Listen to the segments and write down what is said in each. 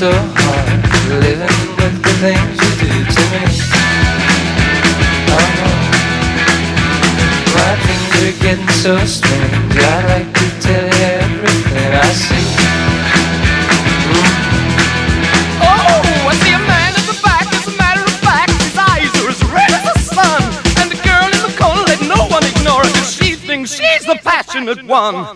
so hard living with the things you do to me. I know my dreams are getting so strange. I'd like to tell you everything I see. Oh, I see a man the back. As a matter of fact, his eyes are as red as the sun. And the girl in the corner, let no one ignore she thinks she's the passionate one.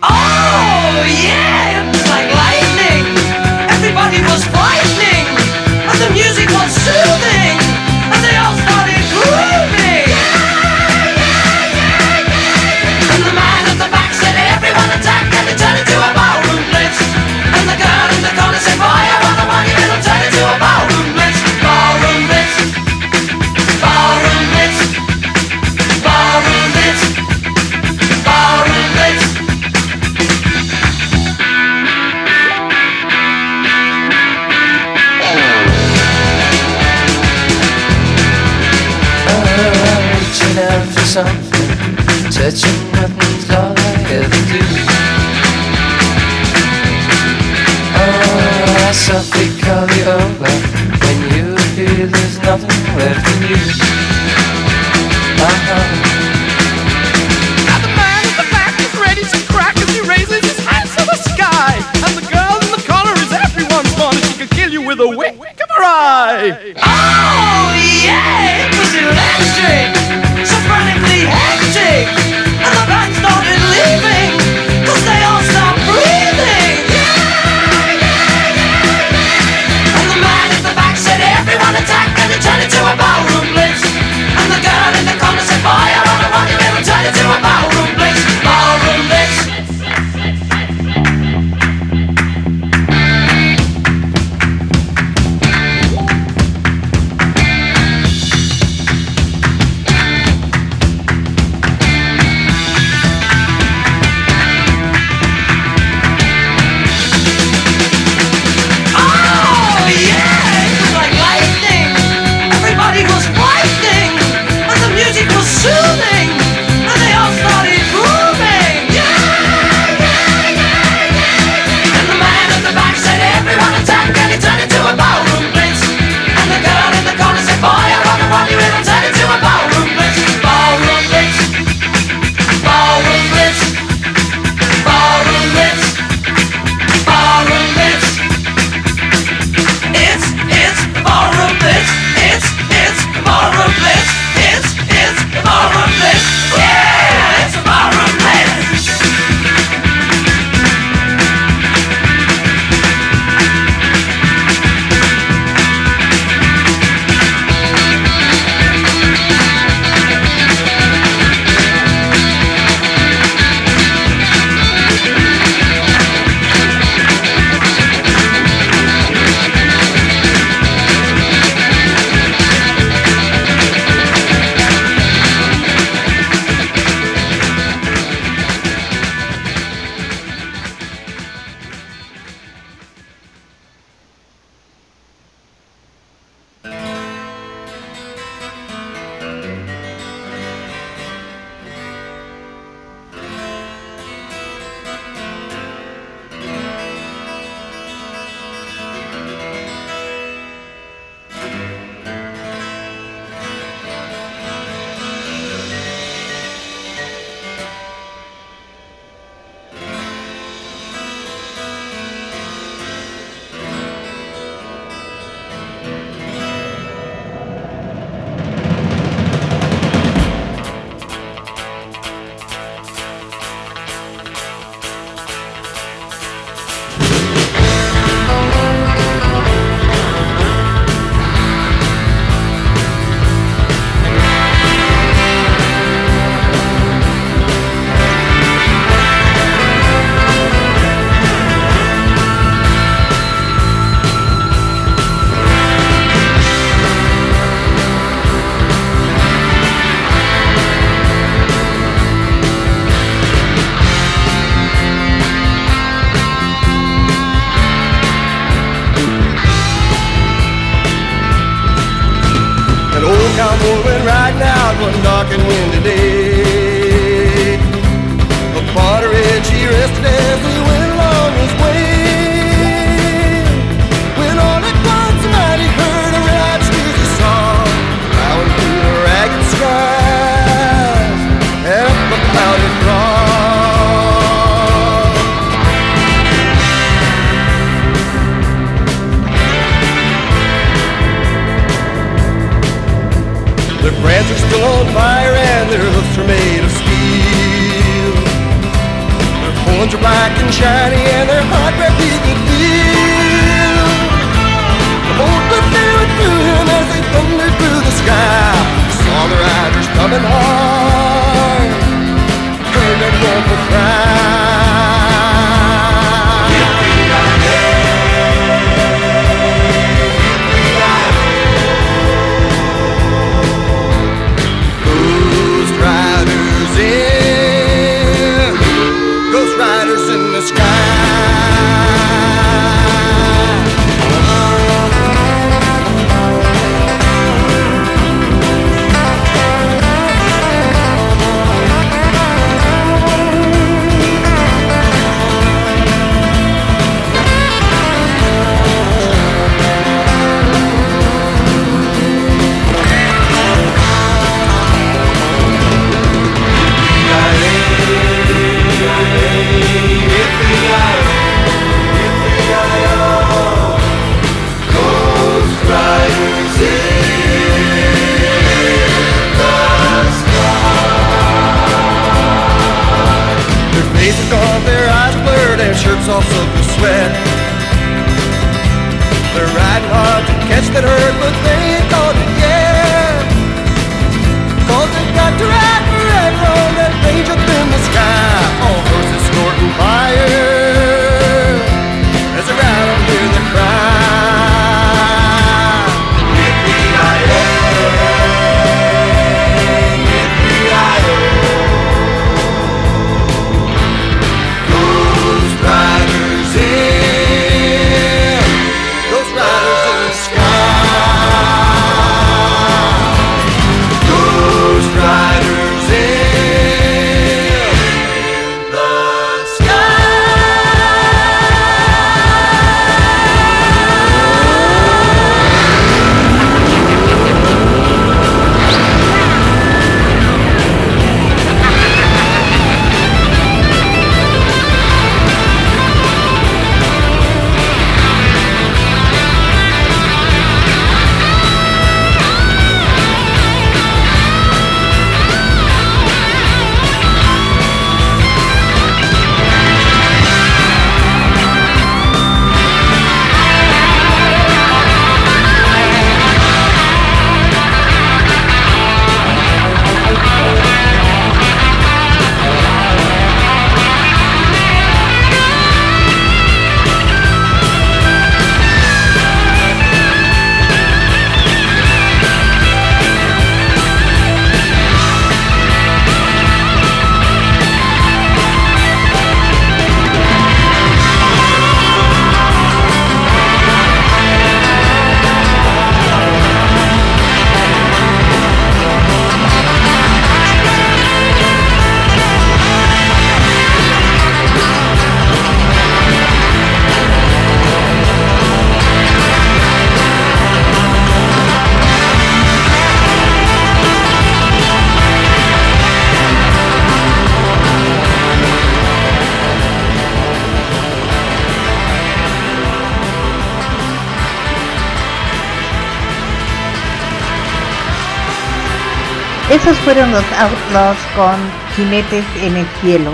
Esos fueron los Outlaws con Jinetes en el Cielo.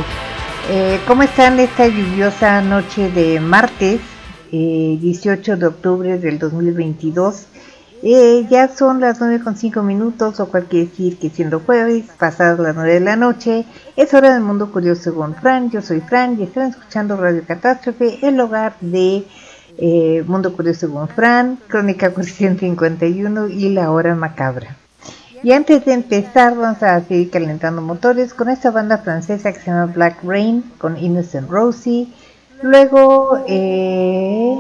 Eh, ¿Cómo están esta lluviosa noche de martes, eh, 18 de octubre del 2022? Eh, ya son las 9 con 5 minutos, o cual quiere decir que siendo jueves, pasadas las 9 de la noche, es hora del mundo curioso según Fran. Yo soy Fran y están escuchando Radio Catástrofe, el hogar de eh, Mundo Curioso según Fran, Crónica 451 y La Hora Macabra. Y antes de empezar, vamos a seguir calentando motores con esta banda francesa que se llama Black Rain con Innocent Rosie. Luego, eh,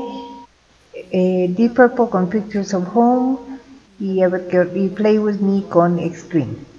eh, Deep Purple con Pictures of Home. Y, y Play With Me con Extreme.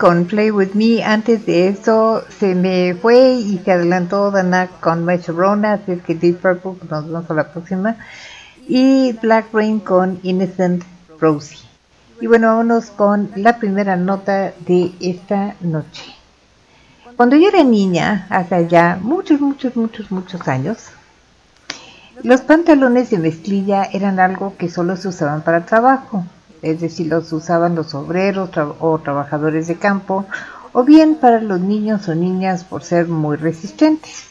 Con Play With Me. Antes de eso se me fue y se adelantó Dana con My Sharona, así es que Deep Purple, nos vemos a la próxima. Y Black Rain con Innocent Rosie. Y bueno, vámonos con la primera nota de esta noche. Cuando yo era niña, hace ya muchos, muchos, muchos, muchos años, los pantalones de mezclilla eran algo que solo se usaban para trabajo es decir, los usaban los obreros o trabajadores de campo, o bien para los niños o niñas por ser muy resistentes.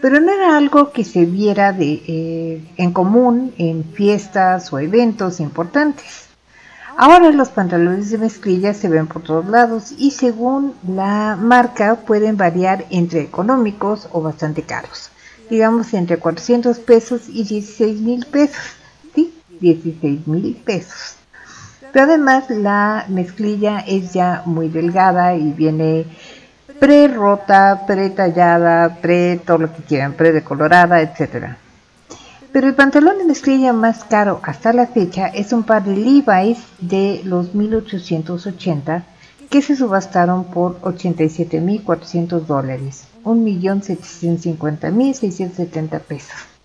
Pero no era algo que se viera eh, en común en fiestas o eventos importantes. Ahora los pantalones de mezclilla se ven por todos lados y según la marca pueden variar entre económicos o bastante caros. Digamos entre 400 pesos y 16 mil pesos. Sí, 16 mil pesos. Pero además la mezclilla es ya muy delgada y viene pre-rota, pre-tallada, pre todo lo que quieran, pre-decolorada, etc. Pero el pantalón de mezclilla más caro hasta la fecha es un par de Levi's de los 1880 que se subastaron por 87.400 dólares, 1.750.670 pesos.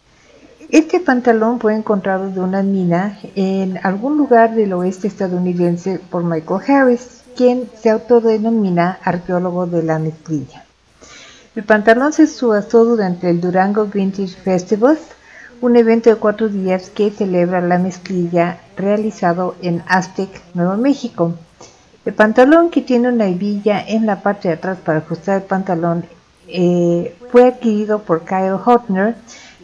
Este pantalón fue encontrado de una mina en algún lugar del oeste estadounidense por Michael Harris, quien se autodenomina arqueólogo de la mezclilla. El pantalón se subastó durante el Durango Vintage Festival, un evento de cuatro días que celebra la mezclilla realizado en Aztec, Nuevo México. El pantalón que tiene una hebilla en la parte de atrás para ajustar el pantalón eh, fue adquirido por Kyle Hotner,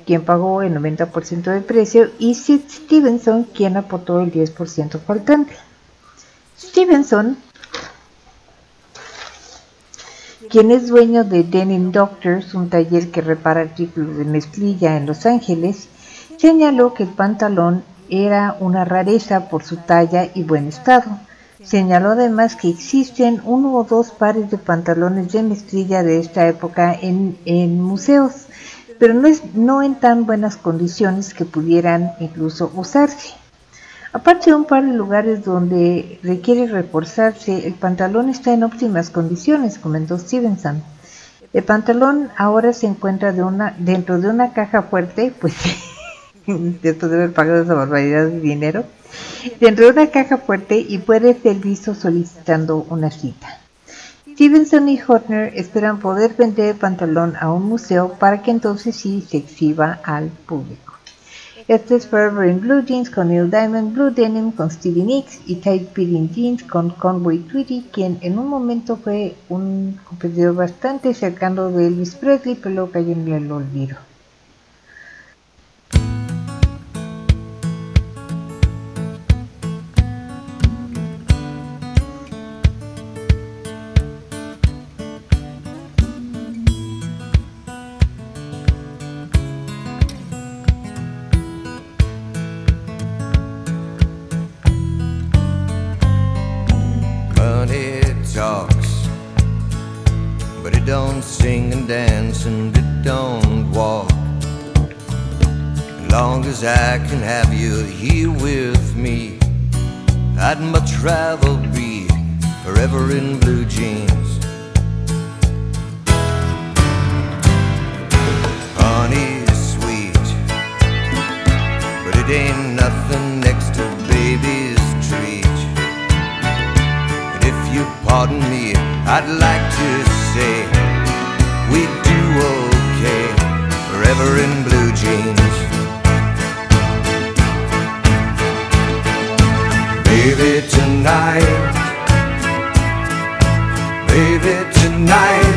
quien pagó el 90% del precio, y Sid Stevenson, quien aportó el 10% faltante. Stevenson, quien es dueño de Denim Doctors, un taller que repara artículos de mezclilla en Los Ángeles, señaló que el pantalón era una rareza por su talla y buen estado. Señaló además que existen uno o dos pares de pantalones de mezclilla de esta época en, en museos pero no, es, no en tan buenas condiciones que pudieran incluso usarse. Aparte de un par de lugares donde requiere reforzarse, el pantalón está en óptimas condiciones, comentó Stevenson. El pantalón ahora se encuentra de una, dentro de una caja fuerte, pues después de haber pagado esa barbaridad de dinero, dentro de una caja fuerte y puede ser visto solicitando una cita. Stevenson y Hotner esperan poder vender el pantalón a un museo para que entonces sí se exhiba al público. Este es Forever in Blue Jeans con Neil Diamond, Blue Denim con Stevie Nicks y Tight Fitting Jeans con Conway Twitty, quien en un momento fue un competidor bastante cercano de Elvis Presley, pero luego cayó en el olvido. if you pardon me, I'd like to say we do okay forever in blue jeans. Baby, tonight, baby, tonight.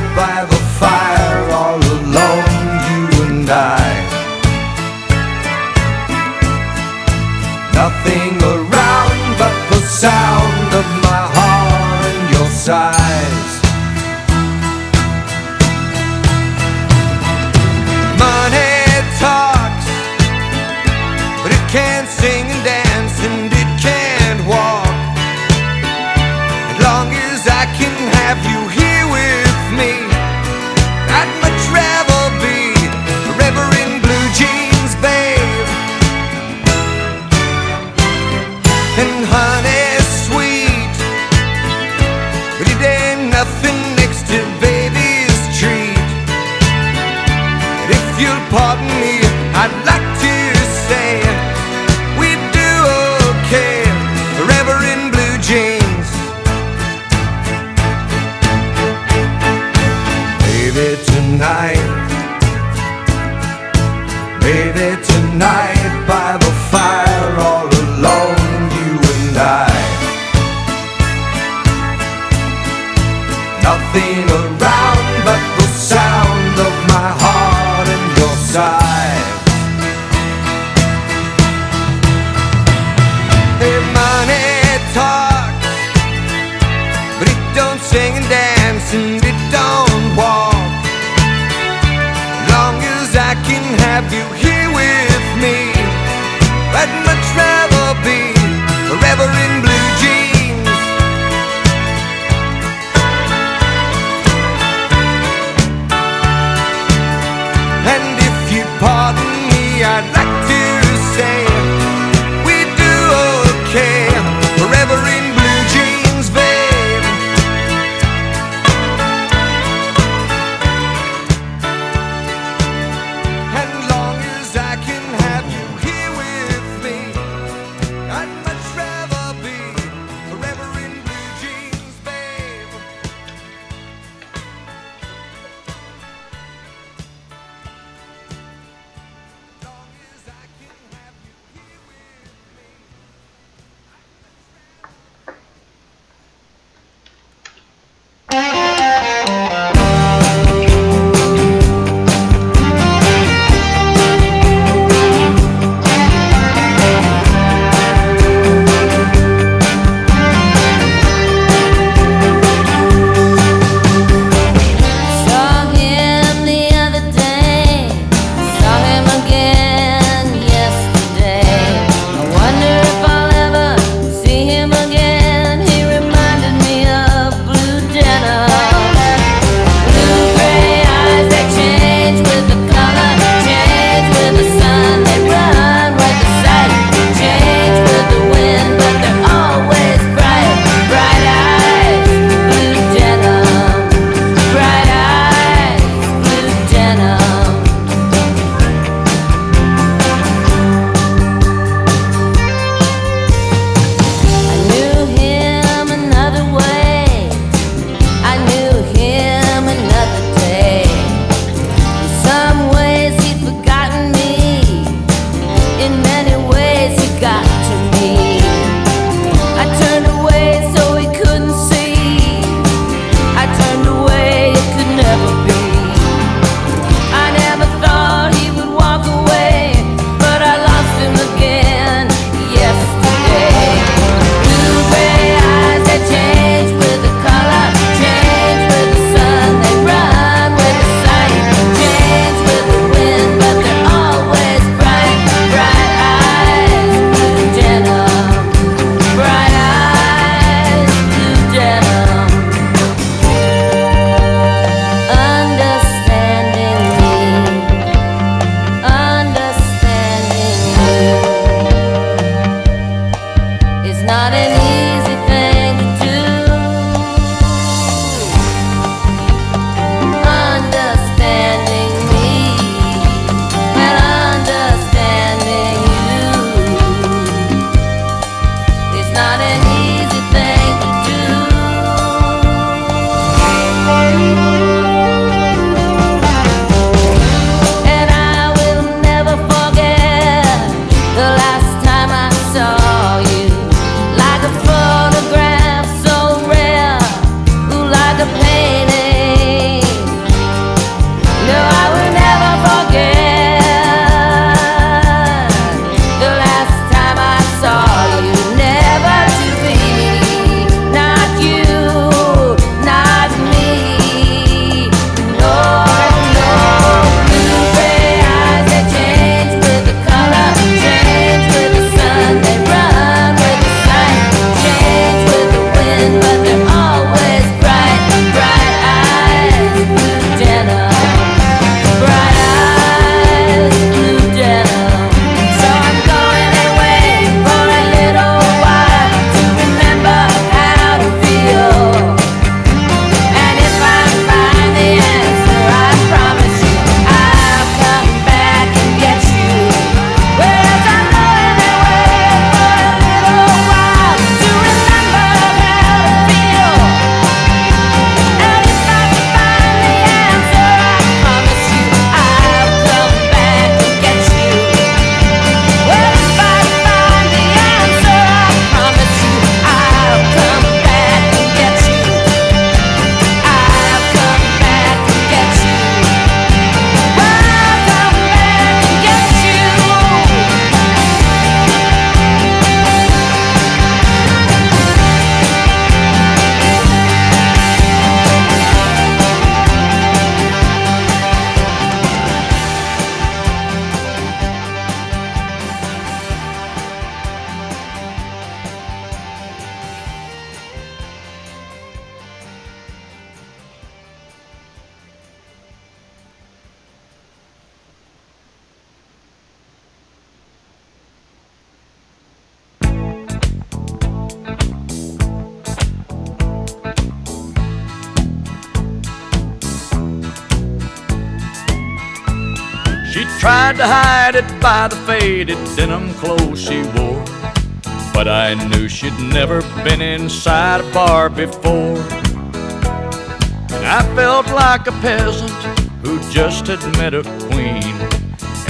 Queen.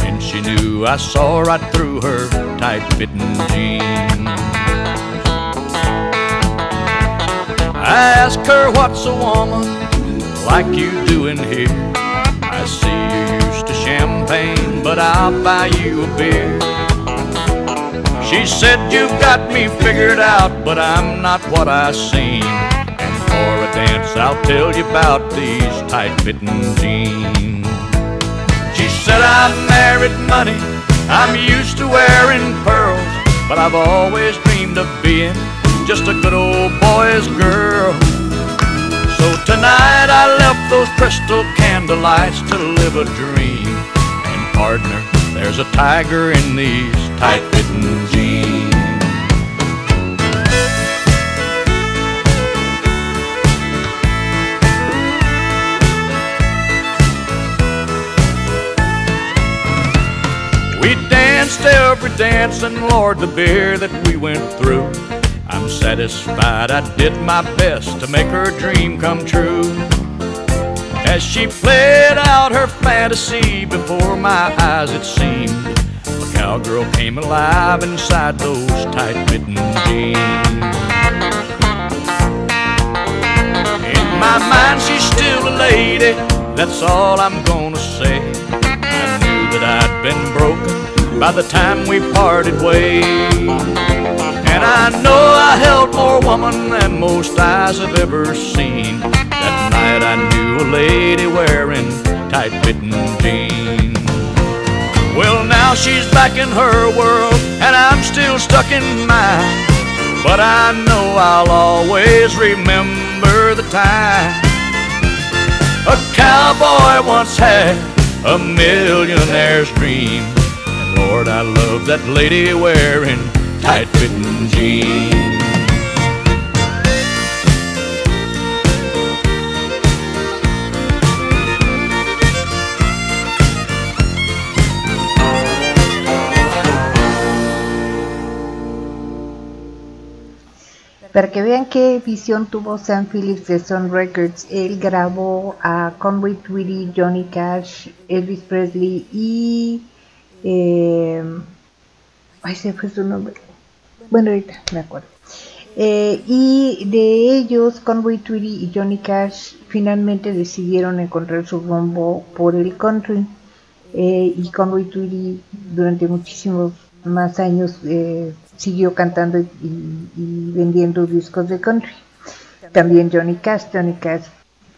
And she knew I saw right through her tight fitting jeans. I asked her, What's a woman like you doing here? I see you used to champagne, but I'll buy you a beer. She said, You've got me figured out, but I'm not what I seem. And for a dance, I'll tell you about these tight fitting jeans. Said, I married money, I'm used to wearing pearls, but I've always dreamed of being just a good old boy's girl. So tonight I left those crystal candlelights to live a dream. And partner, there's a tiger in these tight every dance, and Lord, the beer that we went through. I'm satisfied I did my best to make her dream come true. As she played out her fantasy before my eyes, it seemed a cowgirl came alive inside those tight fitting jeans. In my mind, she's still a lady, that's all I'm gonna say. I knew that I'd been broken by the time we parted ways. And I know I held more woman than most eyes have ever seen. That night I knew a lady wearing tight fitting jeans. Well, now she's back in her world, and I'm still stuck in mine. But I know I'll always remember the time. A cowboy once had a millionaire's dream. Lord, I love that lady wearing tight fitting jeans. Para que vean qué visión tuvo Sam Phillips de Sun Records, él grabó a Conway Twitty, Johnny Cash, Elvis Presley y... Eh, ay, se fue su nombre. Bueno, ahorita me acuerdo. Eh, y de ellos, Conway Twitty y Johnny Cash finalmente decidieron encontrar su rumbo por el country. Eh, y Conway Twitty durante muchísimos más años eh, siguió cantando y, y, vendiendo discos de country. También Johnny Cash. Johnny Cash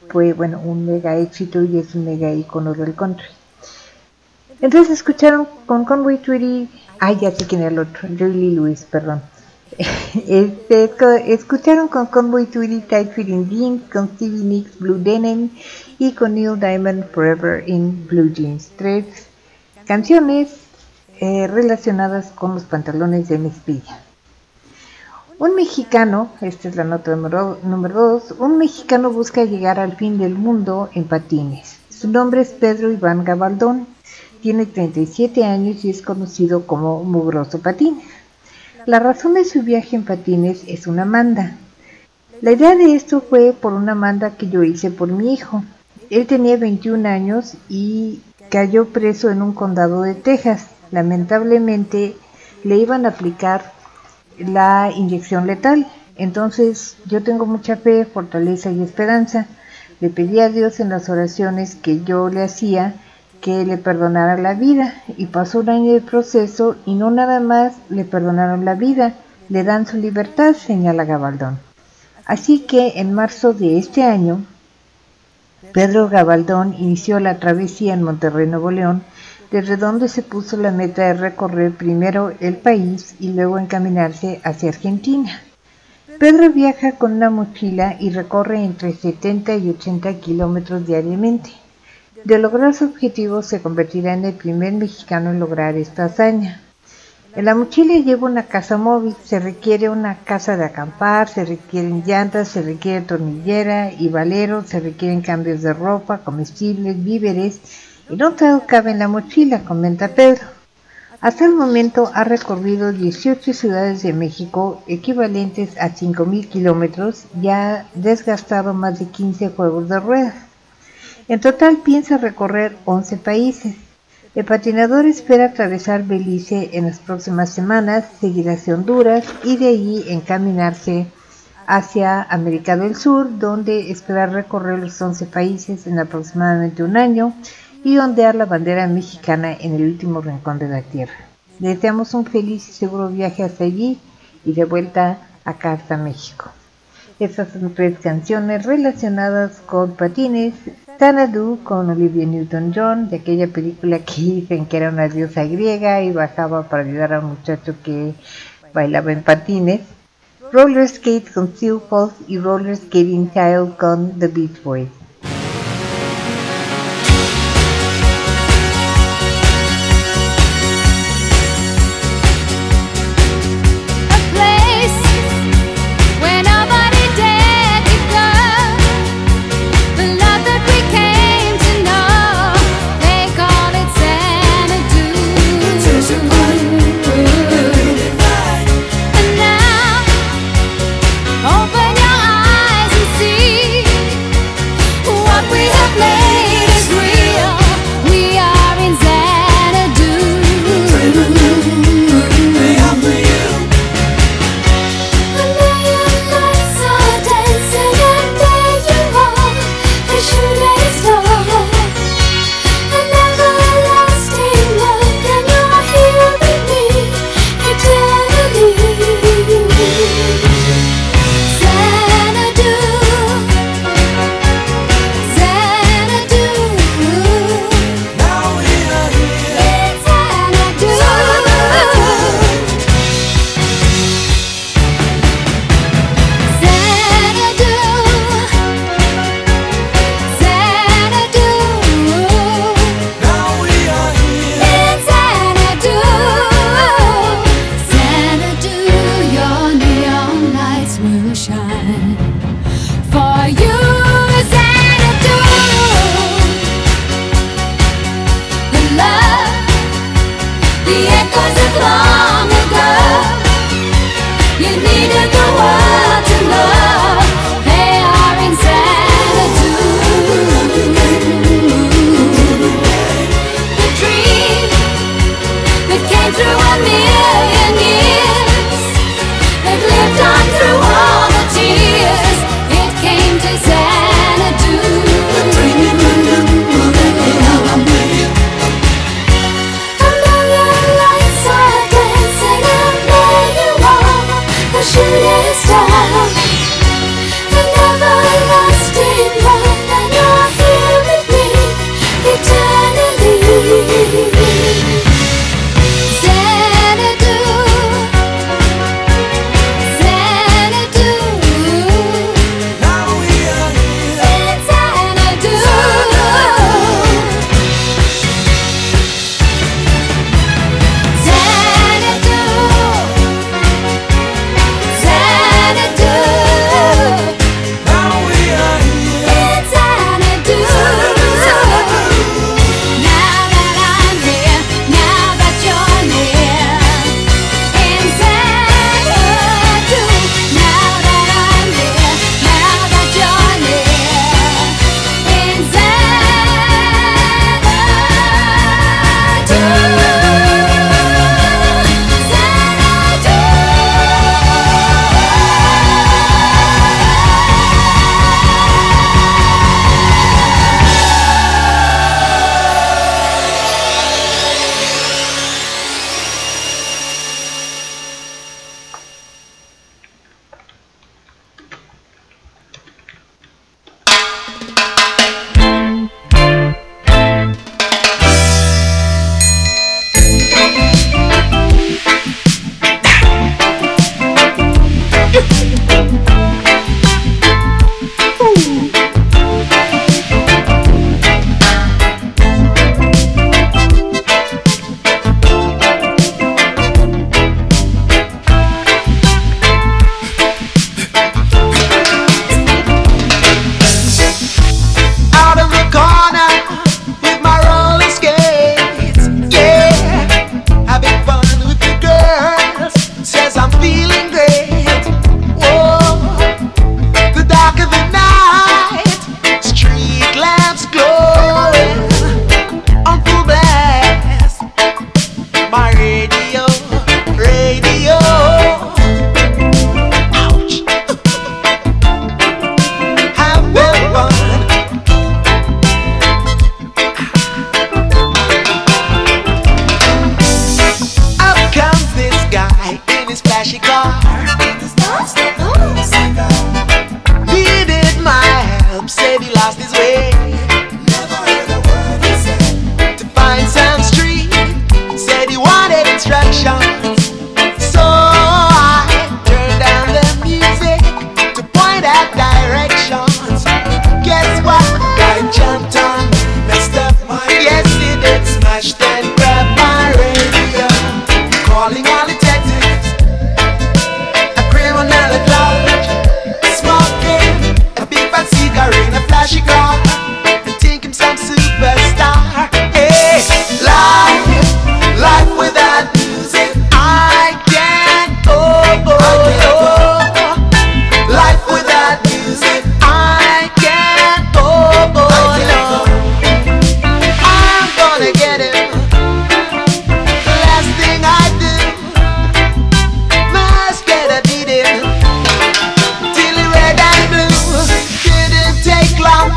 fue bueno un mega éxito y es un mega icono del country. Entonces escucharon con Conway Twitty, ay ya sé quién era el otro, Lee Lewis, perdón. Este, escucharon con Conway Twitty Tight Fitting Jeans, con Stevie Nicks Blue Denim y con Neil Diamond Forever in Blue Jeans. Tres canciones eh, relacionadas con los pantalones de mezclilla. Un mexicano, esta es la nota número, número dos, un mexicano busca llegar al fin del mundo en patines. Su nombre es Pedro Iván Gabaldón, tiene 37 años y es conocido como Mugroso Patines. La razón de su viaje en patines es una manda. La idea de esto fue por una manda que yo hice por mi hijo. Él tenía 21 años y cayó preso en un condado de Texas. Lamentablemente le iban a aplicar la inyección letal. Entonces yo tengo mucha fe, fortaleza y esperanza. Le pedí a Dios en las oraciones que yo le hacía que le perdonara la vida y pasó un año de proceso y no nada más le perdonaron la vida, le dan su libertad, señala Gabaldón. Así que en marzo de este año, Pedro Gabaldón inició la travesía en Monterrey, Nuevo León, desde donde se puso la meta de recorrer primero el país y luego encaminarse hacia Argentina. Pedro viaja con una mochila y recorre entre 70 y 80 kilómetros diariamente. De lograr su objetivo se convertirá en el primer mexicano en lograr esta hazaña. En la mochila lleva una casa móvil, se requiere una casa de acampar, se requieren llantas, se requiere tornillera y valero, se requieren cambios de ropa, comestibles, víveres Y no todo cabe en la mochila, comenta Pedro. Hasta el momento ha recorrido 18 ciudades de México, equivalentes a 5.000 kilómetros, y ha desgastado más de 15 juegos de ruedas. En total piensa recorrer 11 países. El patinador espera atravesar Belice en las próximas semanas, seguir hacia Honduras y de allí encaminarse hacia América del Sur, donde espera recorrer los 11 países en aproximadamente un año y ondear la bandera mexicana en el último rincón de la tierra. Deseamos un feliz y seguro viaje hasta allí y de vuelta acá hasta México. Estas son tres canciones relacionadas con patines. Xanadu con Olivia Newton-John, de aquella película que dicen que era una diosa griega y bajaba para ayudar a un muchacho que bailaba en patines. Roller Skate con Steel Pulse y Roller Skating Child con The Beach Boys.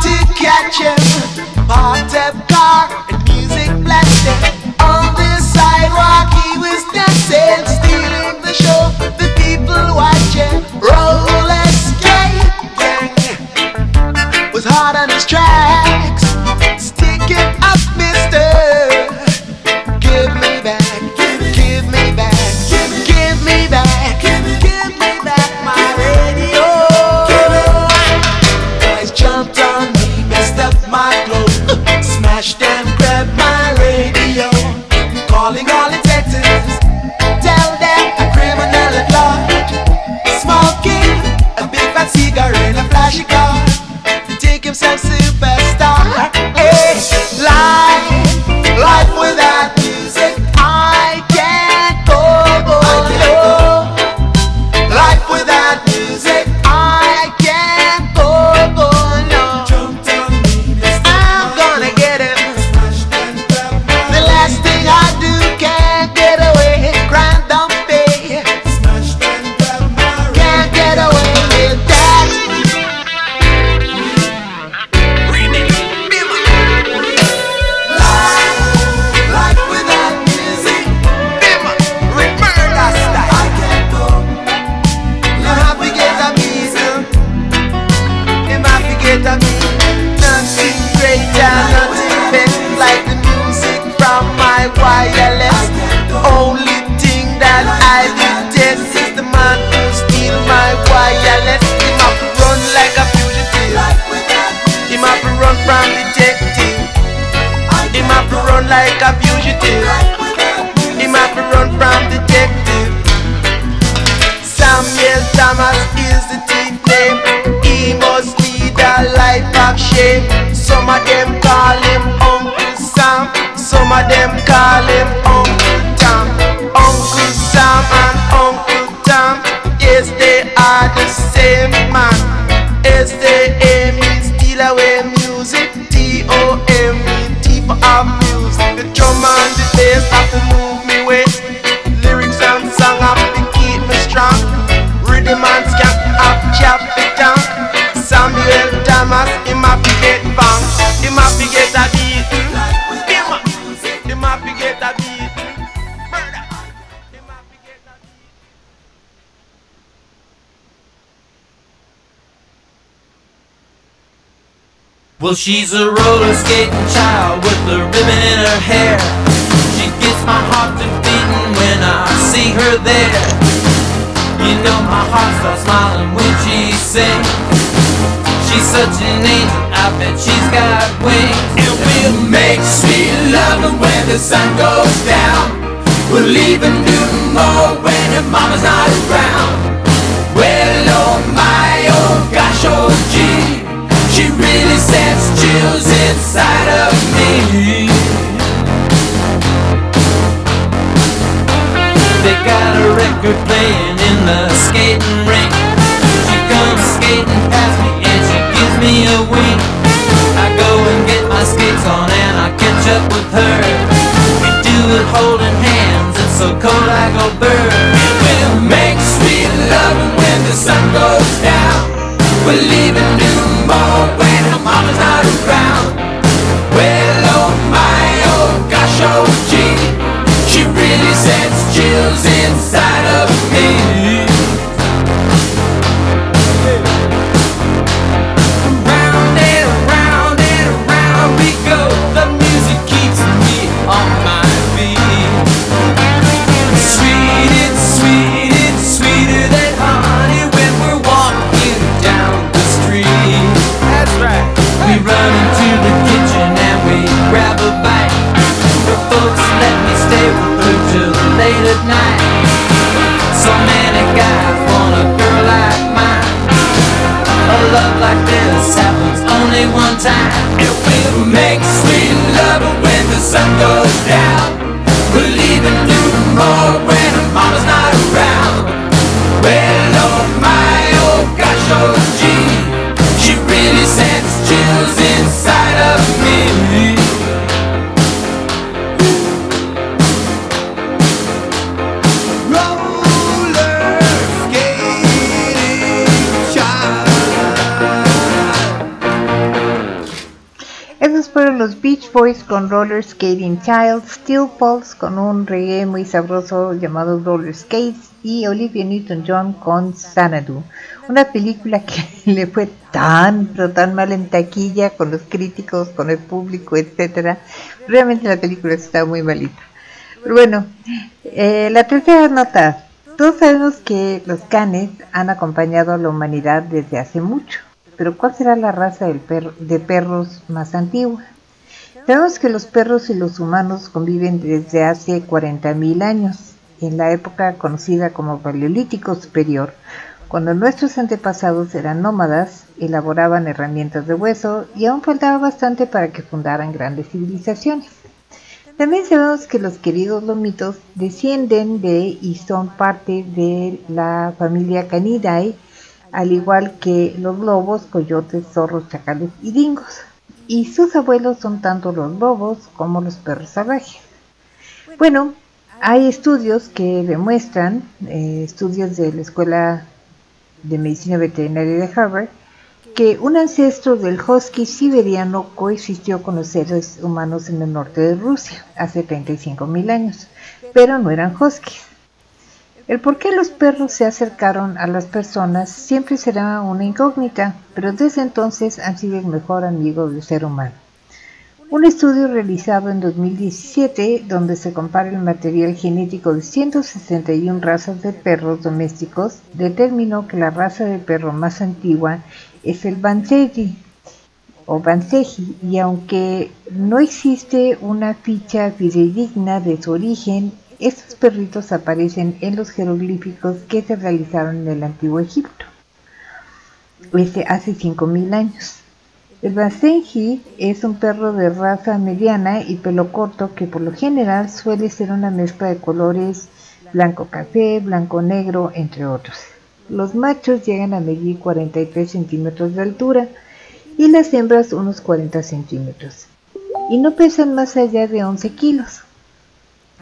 to catch him. Parked car and music. On the sidewalk he was dancing, stealing the show. The people watching. Roller skate gang was hard on his track. She's a roller skating child with a ribbon in her hair. She gets my heart to beating when I see her there. You know my heart starts smiling when she sings. She's such an angel, I bet she's got wings. And we'll make sweet loving when the sun goes down. We'll even do more when her mama's not around. Well, oh my, oh gosh, oh. She really sends chills inside of me. They got a record playing in the skating rink. She comes skating past me and she gives me a wink. I go and get my skates on and I catch up with her. We do it holding hands, it's so cold I go. And we'll make sweet loving when the sun goes down. More when her mama's not around. Con Roller Skating Child, Steel Pulse con un reggae muy sabroso llamado Roller Skates y Olivia Newton-John con Xanadu, una película que le fue tan pero tan mal en taquilla con los críticos, con el público, etcétera. Realmente la película está muy malita. Pero bueno, eh, la tercera nota. Todos sabemos que los canes han acompañado a la humanidad desde hace mucho. Pero ¿cuál será la raza del perro- de perros más antigua? Sabemos que los perros y los humanos conviven desde hace 40.000 años, en la época conocida como Paleolítico Superior, cuando nuestros antepasados eran nómadas, elaboraban herramientas de hueso y aún faltaba bastante para que fundaran grandes civilizaciones. También sabemos que los queridos lomitos descienden de y son parte de la familia Canidae, al igual que los lobos, coyotes, zorros, chacales y dingos. Y sus abuelos son tanto los lobos como los perros salvajes. Bueno, hay estudios que demuestran, eh, estudios de la Escuela de Medicina Veterinaria de Harvard, que un ancestro del husky siberiano coexistió con los seres humanos en el norte de Rusia hace 35.000 años, pero no eran huskies. El por qué los perros se acercaron a las personas siempre será una incógnita, pero desde entonces han sido el mejor amigo del ser humano. Un estudio realizado en 2017, donde se compara el material genético de 161 razas de perros domésticos, determinó que la raza de perro más antigua es el Banseji o Banseji, y aunque no existe una ficha fidedigna de su origen, estos perritos aparecen en los jeroglíficos que se realizaron en el antiguo Egipto, este hace 5.000 años. El Basenji es un perro de raza mediana y pelo corto que por lo general suele ser una mezcla de colores blanco café, blanco negro, entre otros. Los machos llegan a medir 43 centímetros de altura y las hembras unos 40 centímetros y no pesan más allá de 11 kilos.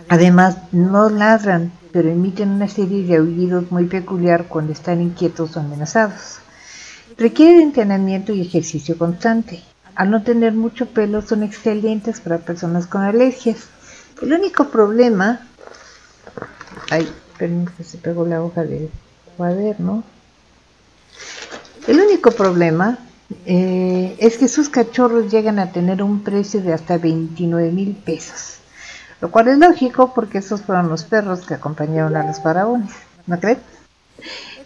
Además, no ladran, pero emiten una serie de aullidos muy peculiar cuando están inquietos o amenazados. Requiere entrenamiento y ejercicio constante. Al no tener mucho pelo son excelentes para personas con alergias. El único problema... Ay, perdón que se pegó la hoja del cuaderno. El único problema eh, es que sus cachorros llegan a tener un precio de hasta 29 mil pesos. Lo cual es lógico porque esos fueron los perros que acompañaron a los faraones. ¿No crees?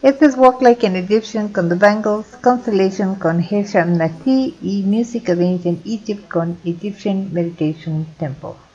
Este es Walk Like an Egyptian con The Bangles, Constellation con Hersham Nati y Music of Ancient Egypt con Egyptian Meditation Temple.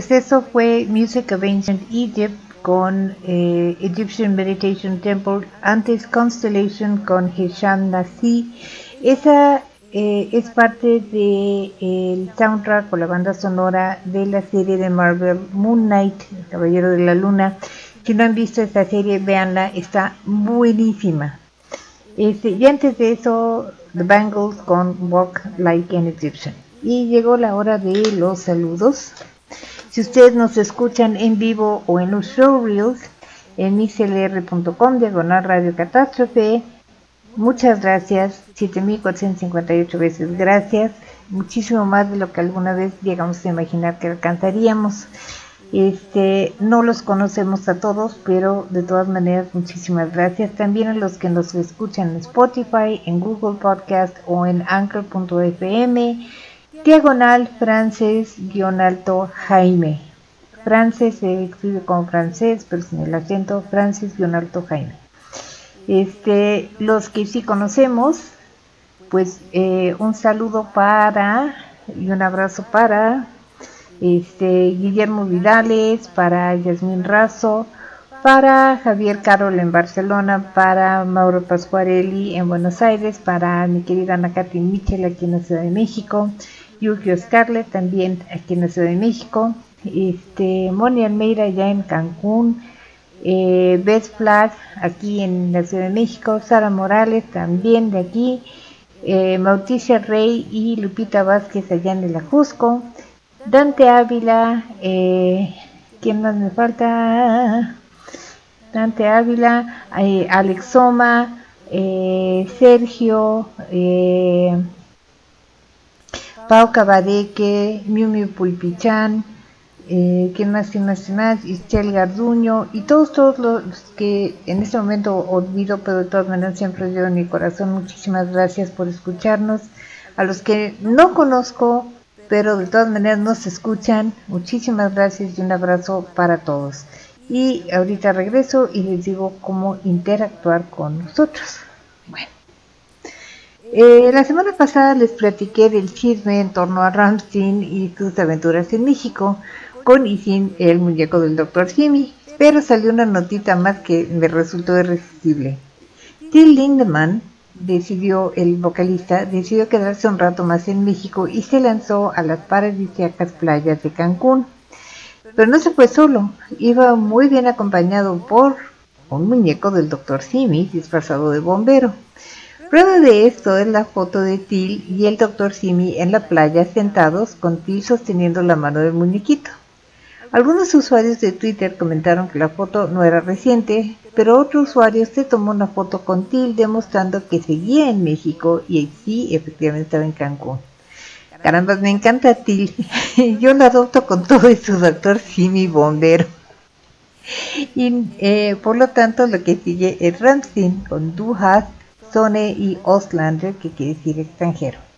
Pues eso fue Music of Ancient Egypt con eh, Egyptian Meditation Temple, antes Constellation con Hisham Nasi. Esa eh, es parte del el soundtrack o la banda sonora de la serie de Marvel Moon Knight, Caballero de la Luna. Si no han visto esta serie, véanla, está buenísima. Este, y antes de eso, The Bangles con Walk Like an Egyptian. Y llegó la hora de los saludos. Si ustedes nos escuchan en vivo o en los showreels, en mixlr.com, diagonal radio catástrofe, muchas gracias, 7458 veces gracias, muchísimo más de lo que alguna vez llegamos a imaginar que alcanzaríamos. Este, no los conocemos a todos, pero de todas maneras muchísimas gracias. También a los que nos escuchan en Spotify, en Google Podcast o en anchor.fm diagonal francés guion alto Jaime. Francés se escribe como francés, pero sin el acento francés guion alto Jaime. Este, los que sí conocemos, pues eh, un saludo para y un abrazo para este, Guillermo Vidales, para Yasmín Razo, para Javier Carol en Barcelona, para Mauro Pascuarelli en Buenos Aires, para mi querida Ana Michel aquí en la Ciudad de México, Yukio Scarlett también aquí en la Ciudad de México, este, Moni Almeida ya en Cancún, eh, Beth Flag aquí en la Ciudad de México, Sara Morales también de aquí, eh, Rey y Lupita Vázquez allá en el Ajusco, Dante Ávila, eh, ¿quién más me falta? Dante Ávila, eh, Alexoma, Sergio, Pau Cabadeque, Miu Miu Pulpichán, eh, ¿quién más, quién más, quién más? Ischel Garduño y todos, todos los que en este momento olvido, pero de todas maneras siempre llevo en mi corazón. Muchísimas gracias por escucharnos. A los que no conozco, pero de todas maneras nos escuchan, muchísimas gracias y un abrazo para todos. Y ahorita regreso y les digo cómo interactuar con nosotros. Eh, la semana pasada les platiqué del chisme en torno a Ramstein y sus aventuras en México con y sin el muñeco del Dr. Simi, pero salió una notita más que me resultó irresistible. Till Lindemann decidió, el vocalista, decidió quedarse un rato más en México y se lanzó a las paradisíacas playas de Cancún. Pero no se fue solo, iba muy bien acompañado por un muñeco del Dr. Simi disfrazado de bombero. Prueba de esto es la foto de Till y el Dr. Simi en la playa sentados con Till sosteniendo la mano del muñequito. Algunos usuarios de Twitter comentaron que la foto no era reciente, pero otro usuario se tomó una foto con Till demostrando que seguía en México y sí, efectivamente estaba en Cancún. Caramba, me encanta Till. Yo lo adopto con todo y su doctor Simi bombero. Y eh, por lo tanto lo que sigue es Ramstein con Du hast, Sone y Oslander, que quiere decir extranjero.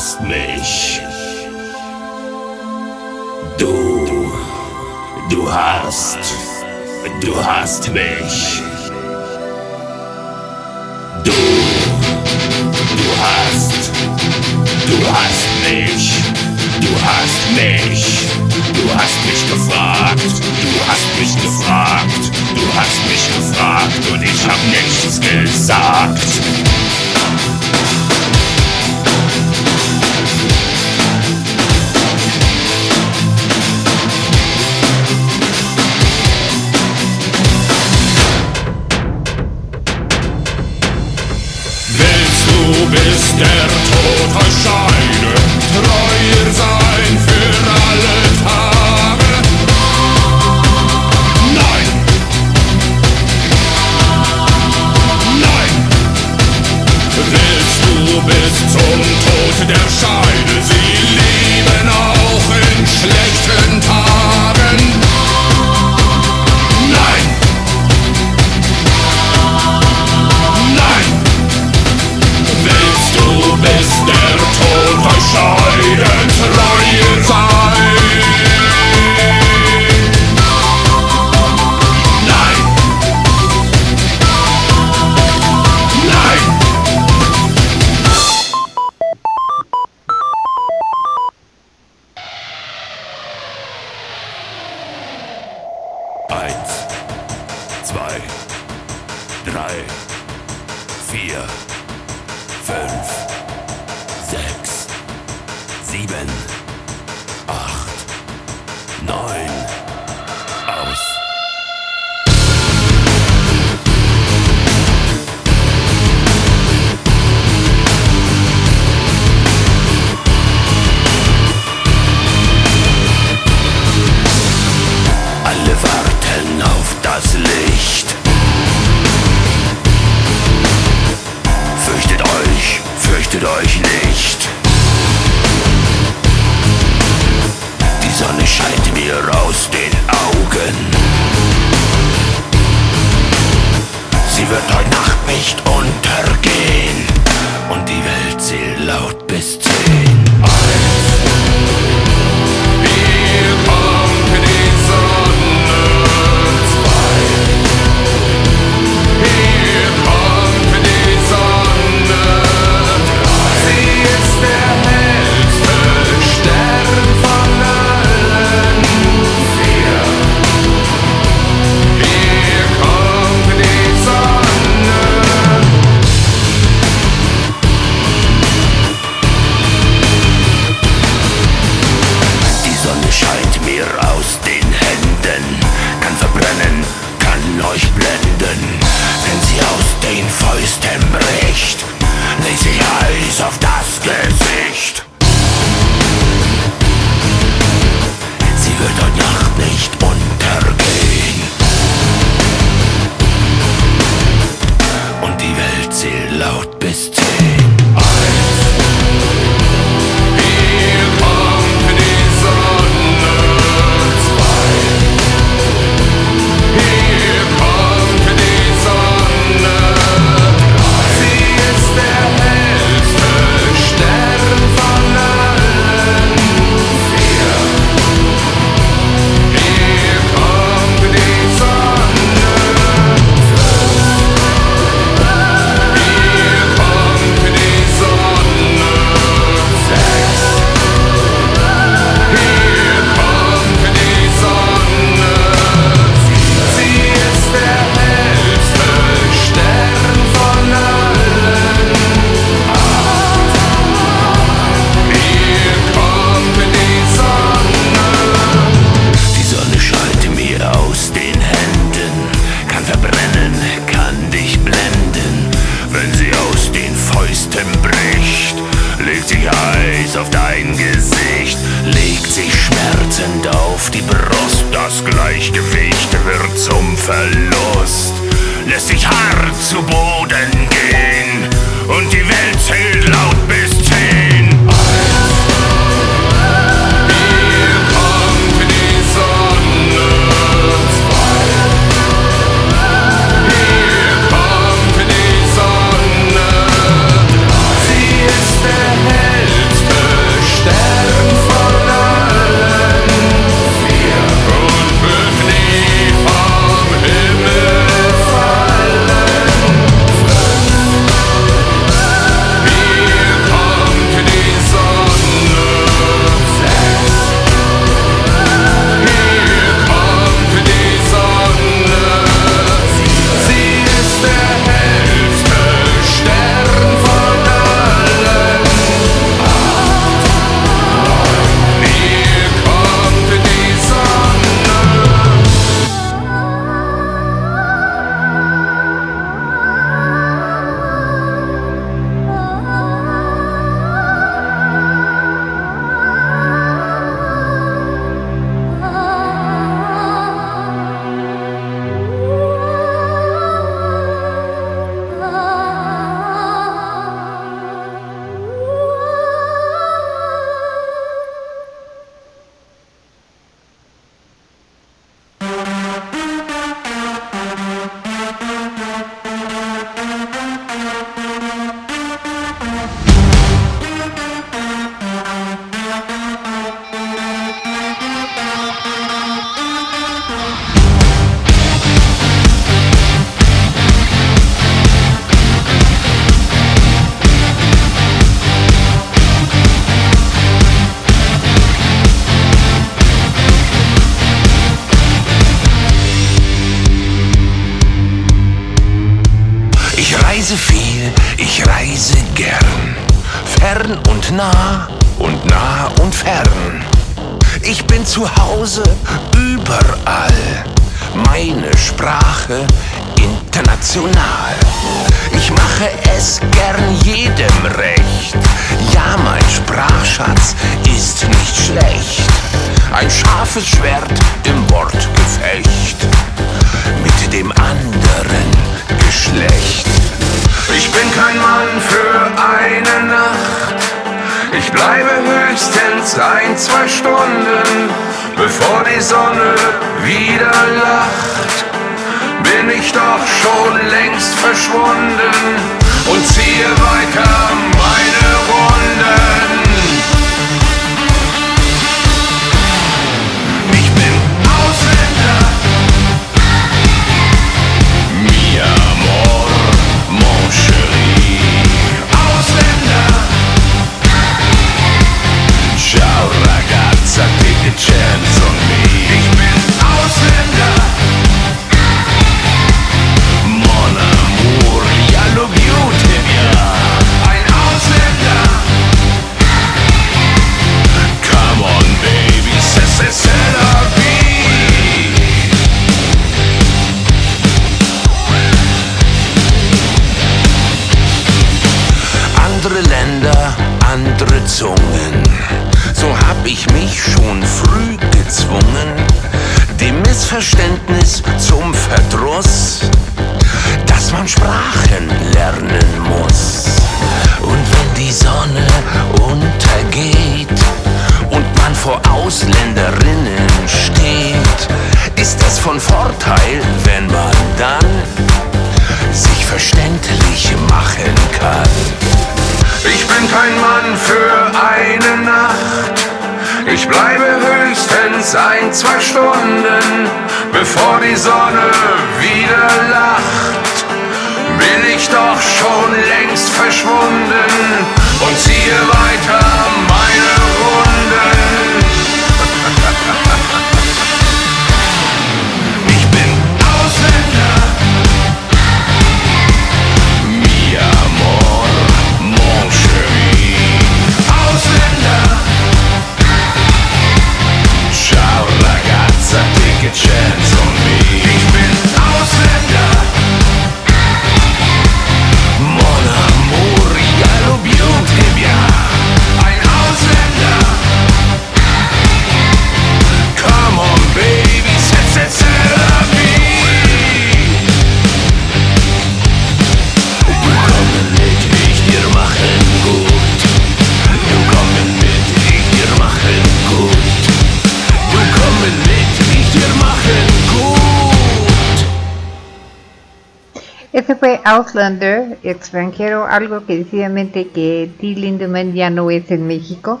Outlander, extranjero, algo que decididamente que T. Lindemann ya no es en México.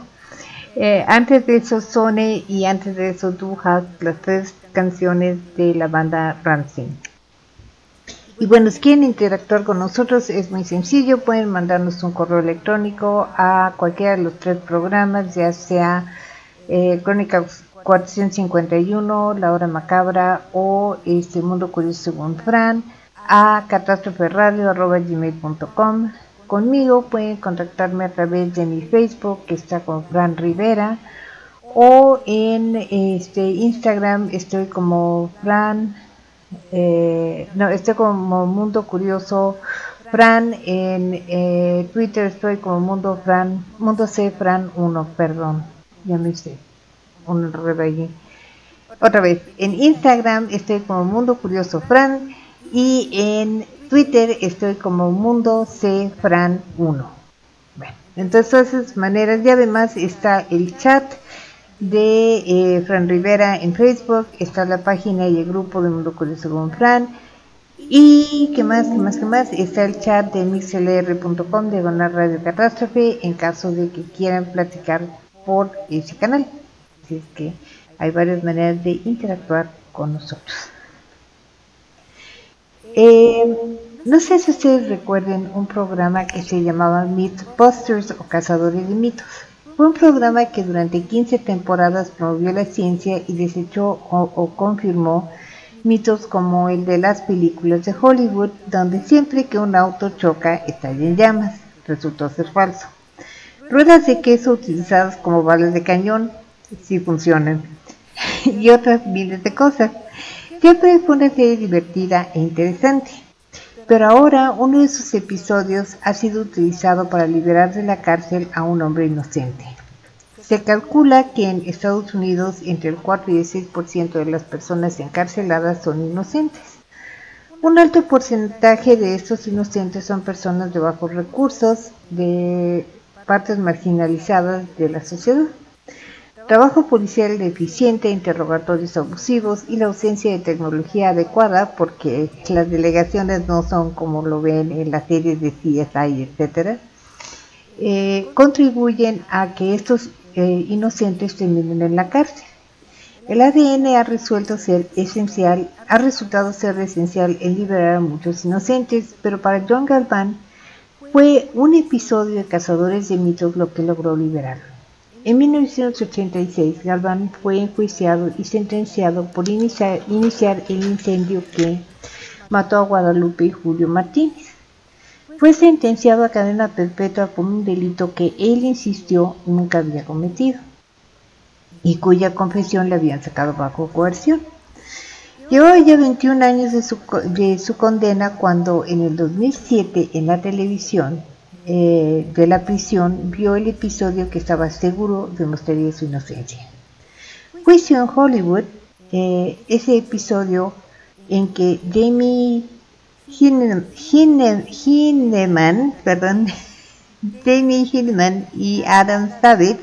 Eh, antes de eso, Sone y antes de eso, Du Hast, las tres canciones de la banda Rancid. Y bueno, si quieren interactuar con nosotros es muy sencillo, pueden mandarnos un correo electrónico a cualquiera de los tres programas, ya sea eh, Crónica 451, La Hora Macabra o este Mundo Curioso según Fran, a catástroferadio.gmail.com. Conmigo pueden contactarme a través de mi Facebook, que está con Fran Rivera, o en este Instagram estoy como Fran eh, no, estoy como Mundo Curioso Fran, en eh, Twitter estoy como Mundo Fran, Mundo C Fran 1, perdón, ya me hice un allí. Otra vez, en Instagram estoy como Mundo Curioso Fran y en Twitter estoy como Mundo C Fran 1. Bueno, entonces, de esas maneras, y además está el chat de eh, Fran Rivera en Facebook, está la página y el grupo de Mundo Curioso con Fran. Y qué más, qué más, qué más, está el chat de mixlr.com de Donar Radio Catástrofe en caso de que quieran platicar por ese canal. Así es que hay varias maneras de interactuar con nosotros. Eh, no sé si ustedes recuerden un programa que se llamaba Mythbusters o Cazadores de Mitos. Fue un programa que durante 15 temporadas promovió la ciencia y desechó o, confirmó mitos como el de las películas de Hollywood, donde siempre que un auto choca estalla en llamas. Resultó ser falso. Ruedas de queso utilizadas como balas de cañón sí funcionan. y otras miles de cosas. Siempre fue una serie divertida e interesante. Pero ahora uno de sus episodios ha sido utilizado para liberar de la cárcel a un hombre inocente. Se calcula que en Estados Unidos entre el 4 y el 6% de las personas encarceladas son inocentes. Un alto porcentaje de estos inocentes son personas de bajos recursos, de partes marginalizadas de la sociedad trabajo policial deficiente, interrogatorios abusivos y la ausencia de tecnología adecuada, porque las delegaciones no son como lo ven en las series de CSI, etcétera, eh, contribuyen a que estos eh, inocentes terminen en la cárcel. El ADN ha resuelto ser esencial, ha resultado ser esencial en liberar a muchos inocentes, pero para John Galvan fue un episodio de Cazadores de Mitos lo que logró liberarlo. En 1986, Galván fue enjuiciado y sentenciado por iniciar, el incendio que mató a Guadalupe y Julio Martínez. Fue sentenciado a cadena perpetua por un delito que él insistió nunca había cometido y cuya confesión le habían sacado bajo coerción. Llevaba ya 21 años de su, de su condena cuando en el 2007 en la televisión eh, de la prisión vio el episodio que estaba seguro demostraría su inocencia. Juicio en Hollywood, eh, ese episodio en que Jamie Hinneman, perdón, Jamie Hinneman y Adam Savage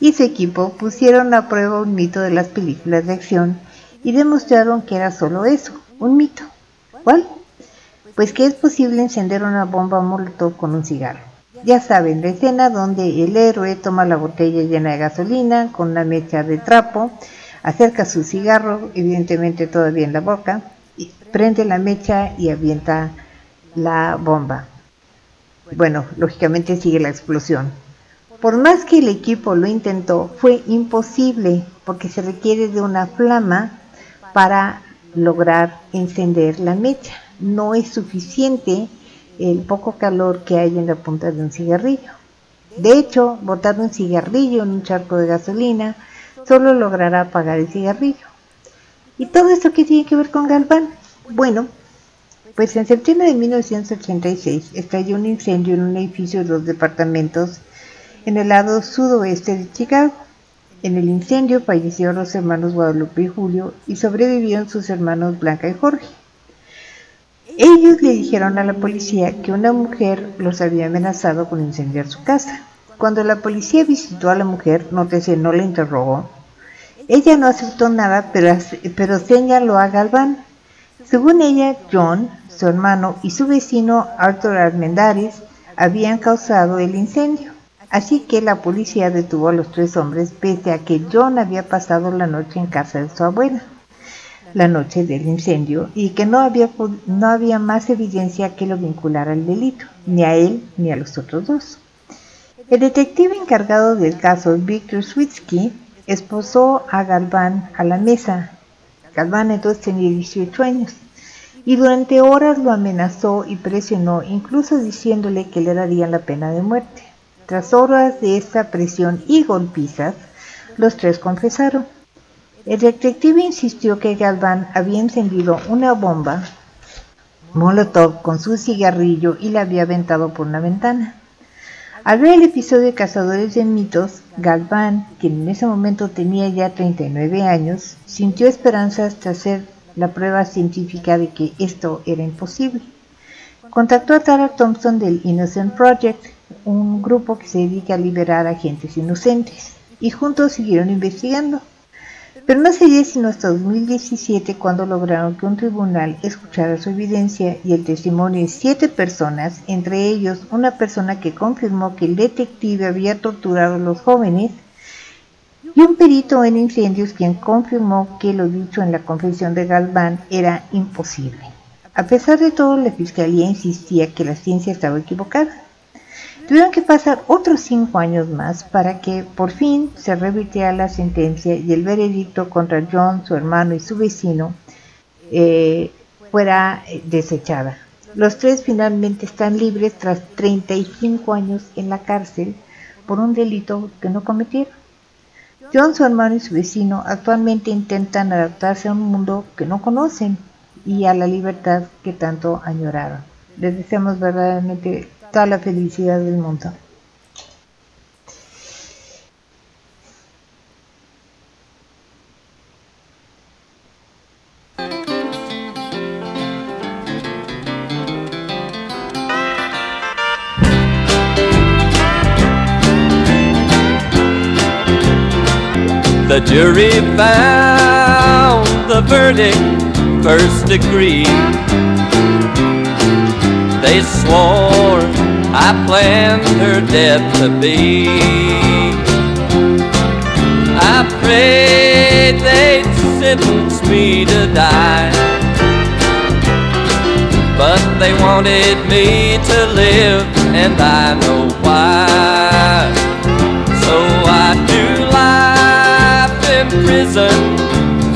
y su equipo pusieron a prueba un mito de las películas de acción y demostraron que era solo eso, un mito. ¿Cuál? Pues que es posible encender una bomba molotov con un cigarro. Ya saben, la escena donde el héroe toma la botella llena de gasolina con una mecha de trapo, acerca su cigarro, evidentemente todavía en la boca, y prende la mecha y avienta la bomba. Bueno, lógicamente sigue la explosión. Por más que el equipo lo intentó, fue imposible porque se requiere de una flama para lograr encender la mecha no es suficiente el poco calor que hay en la punta de un cigarrillo. De hecho, botar un cigarrillo en un charco de gasolina solo logrará apagar el cigarrillo. ¿Y todo esto qué tiene que ver con Galván? Bueno, pues en septiembre de 1986 estalló un incendio en un edificio de dos departamentos en el lado sudoeste de Chicago. En el incendio fallecieron los hermanos Guadalupe y Julio y sobrevivieron sus hermanos Blanca y Jorge. Ellos le dijeron a la policía que una mujer los había amenazado con incendiar su casa. Cuando la policía visitó a la mujer, nótese, no la interrogó. Ella no aceptó nada, pero, pero señaló a Galván. Según ella, John, su hermano y su vecino Arthur Armendáriz habían causado el incendio. Así que la policía detuvo a los tres hombres pese a que John había pasado la noche en casa de su abuela, la noche del incendio, y que no había, no había más evidencia que lo vinculara al delito, ni a él ni a los otros dos. El detective encargado del caso, Victor Switsky, esposó a Galván a la mesa. Galván entonces tenía 18 años y durante horas lo amenazó y presionó, incluso diciéndole que le darían la pena de muerte. Tras horas de esta presión y golpizas, los tres confesaron. El detective insistió que Galván había encendido una bomba Molotov con su cigarrillo y la había aventado por una ventana. Al ver el episodio de Cazadores de Mitos, Galván, quien en ese momento tenía ya 39 años, sintió esperanzas tras hacer la prueba científica de que esto era imposible. Contactó a Tara Thompson del Innocent Project, un grupo que se dedica a liberar a agentes inocentes, y juntos siguieron investigando. Pero no sería sino hasta 2017 cuando lograron que un tribunal escuchara su evidencia y el testimonio de siete personas, entre ellos una persona que confirmó que el detective había torturado a los jóvenes y un perito en incendios quien confirmó que lo dicho en la confesión de Galván era imposible. A pesar de todo, la fiscalía insistía que la ciencia estaba equivocada. Tuvieron que pasar otros cinco años más para que por fin se revirtiera la sentencia y el veredicto contra John, su hermano y su vecino eh, fuera eh, desechada. Los tres finalmente están libres tras 35 años en la cárcel por un delito que no cometieron. John, su hermano y su vecino actualmente intentan adaptarse a un mundo que no conocen y a la libertad que tanto añoraron. Les deseamos verdaderamente toda la felicidad del mundo. The jury found the verdict first degree. They swore I planned her death to be. I prayed they'd sentence me to die. But they wanted me to live, and I know why. So I do life in prison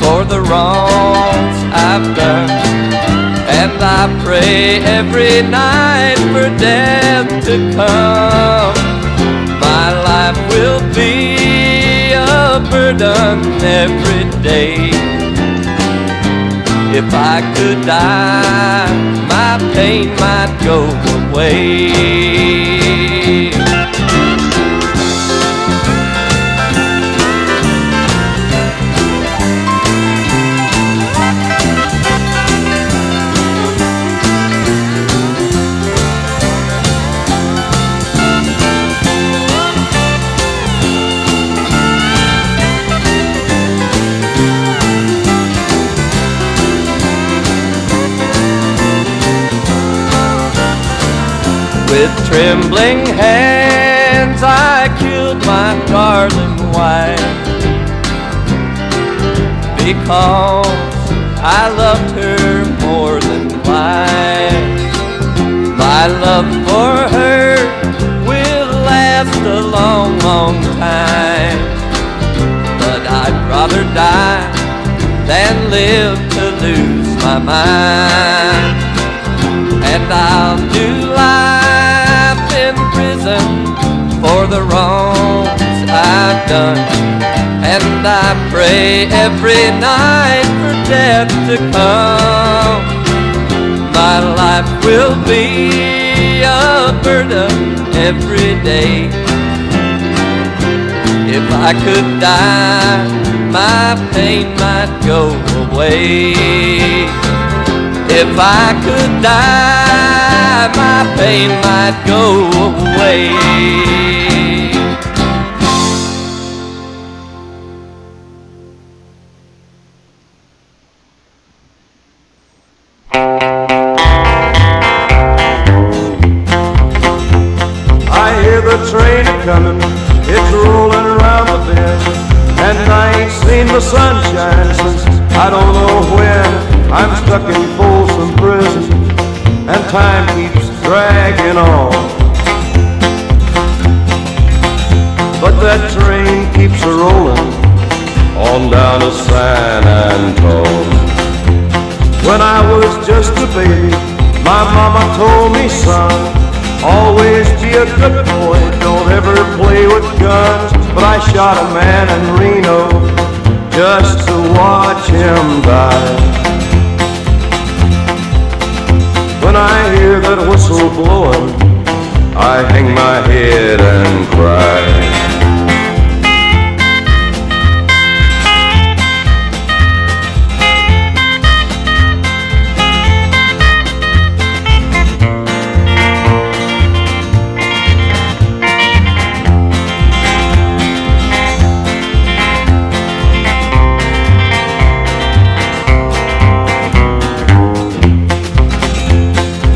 for the wrongs I've done. And I pray every night for death to come. My life will be a burden every day. If I could die, my pain might go away. With trembling hands I killed my darling wife. Because I loved her more than life My love for her will last a long, long time. But I'd rather die than live to lose my mind. And I'll do life wrongs I've done. And I pray every night for death to come. My life will be a burden every day. If I could die, my pain might go away. If I could die, my pain might go away. I don't know when I'm stuck in Folsom Prison and time keeps dragging on. But that train keeps a rolling on down to San Antone. When I was just a baby, my mama told me, son, always be a good boy, don't ever play with guns. But I shot a man in Reno just to watch him die. When I hear that whistle blowing, I hang my head and cry.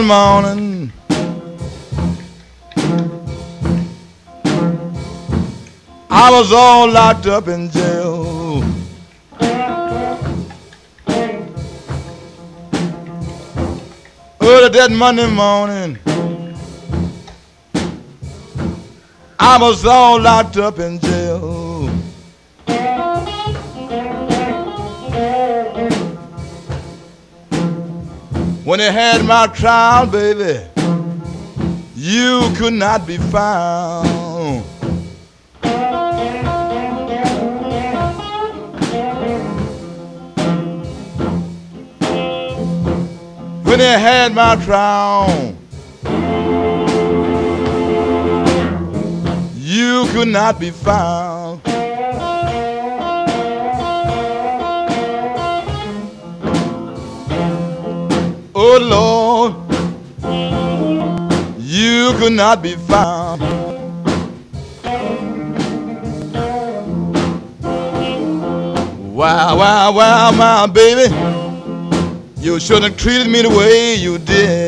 One morning, I was all locked up in jail. Early that Monday morning, I was all locked up in jail. When they had my trial, baby, you could not be found. When they had my trial, you could not be found. Oh Lord, you could not be found. Wow, wow, wow, my baby, you shouldn't have treated me the way you did.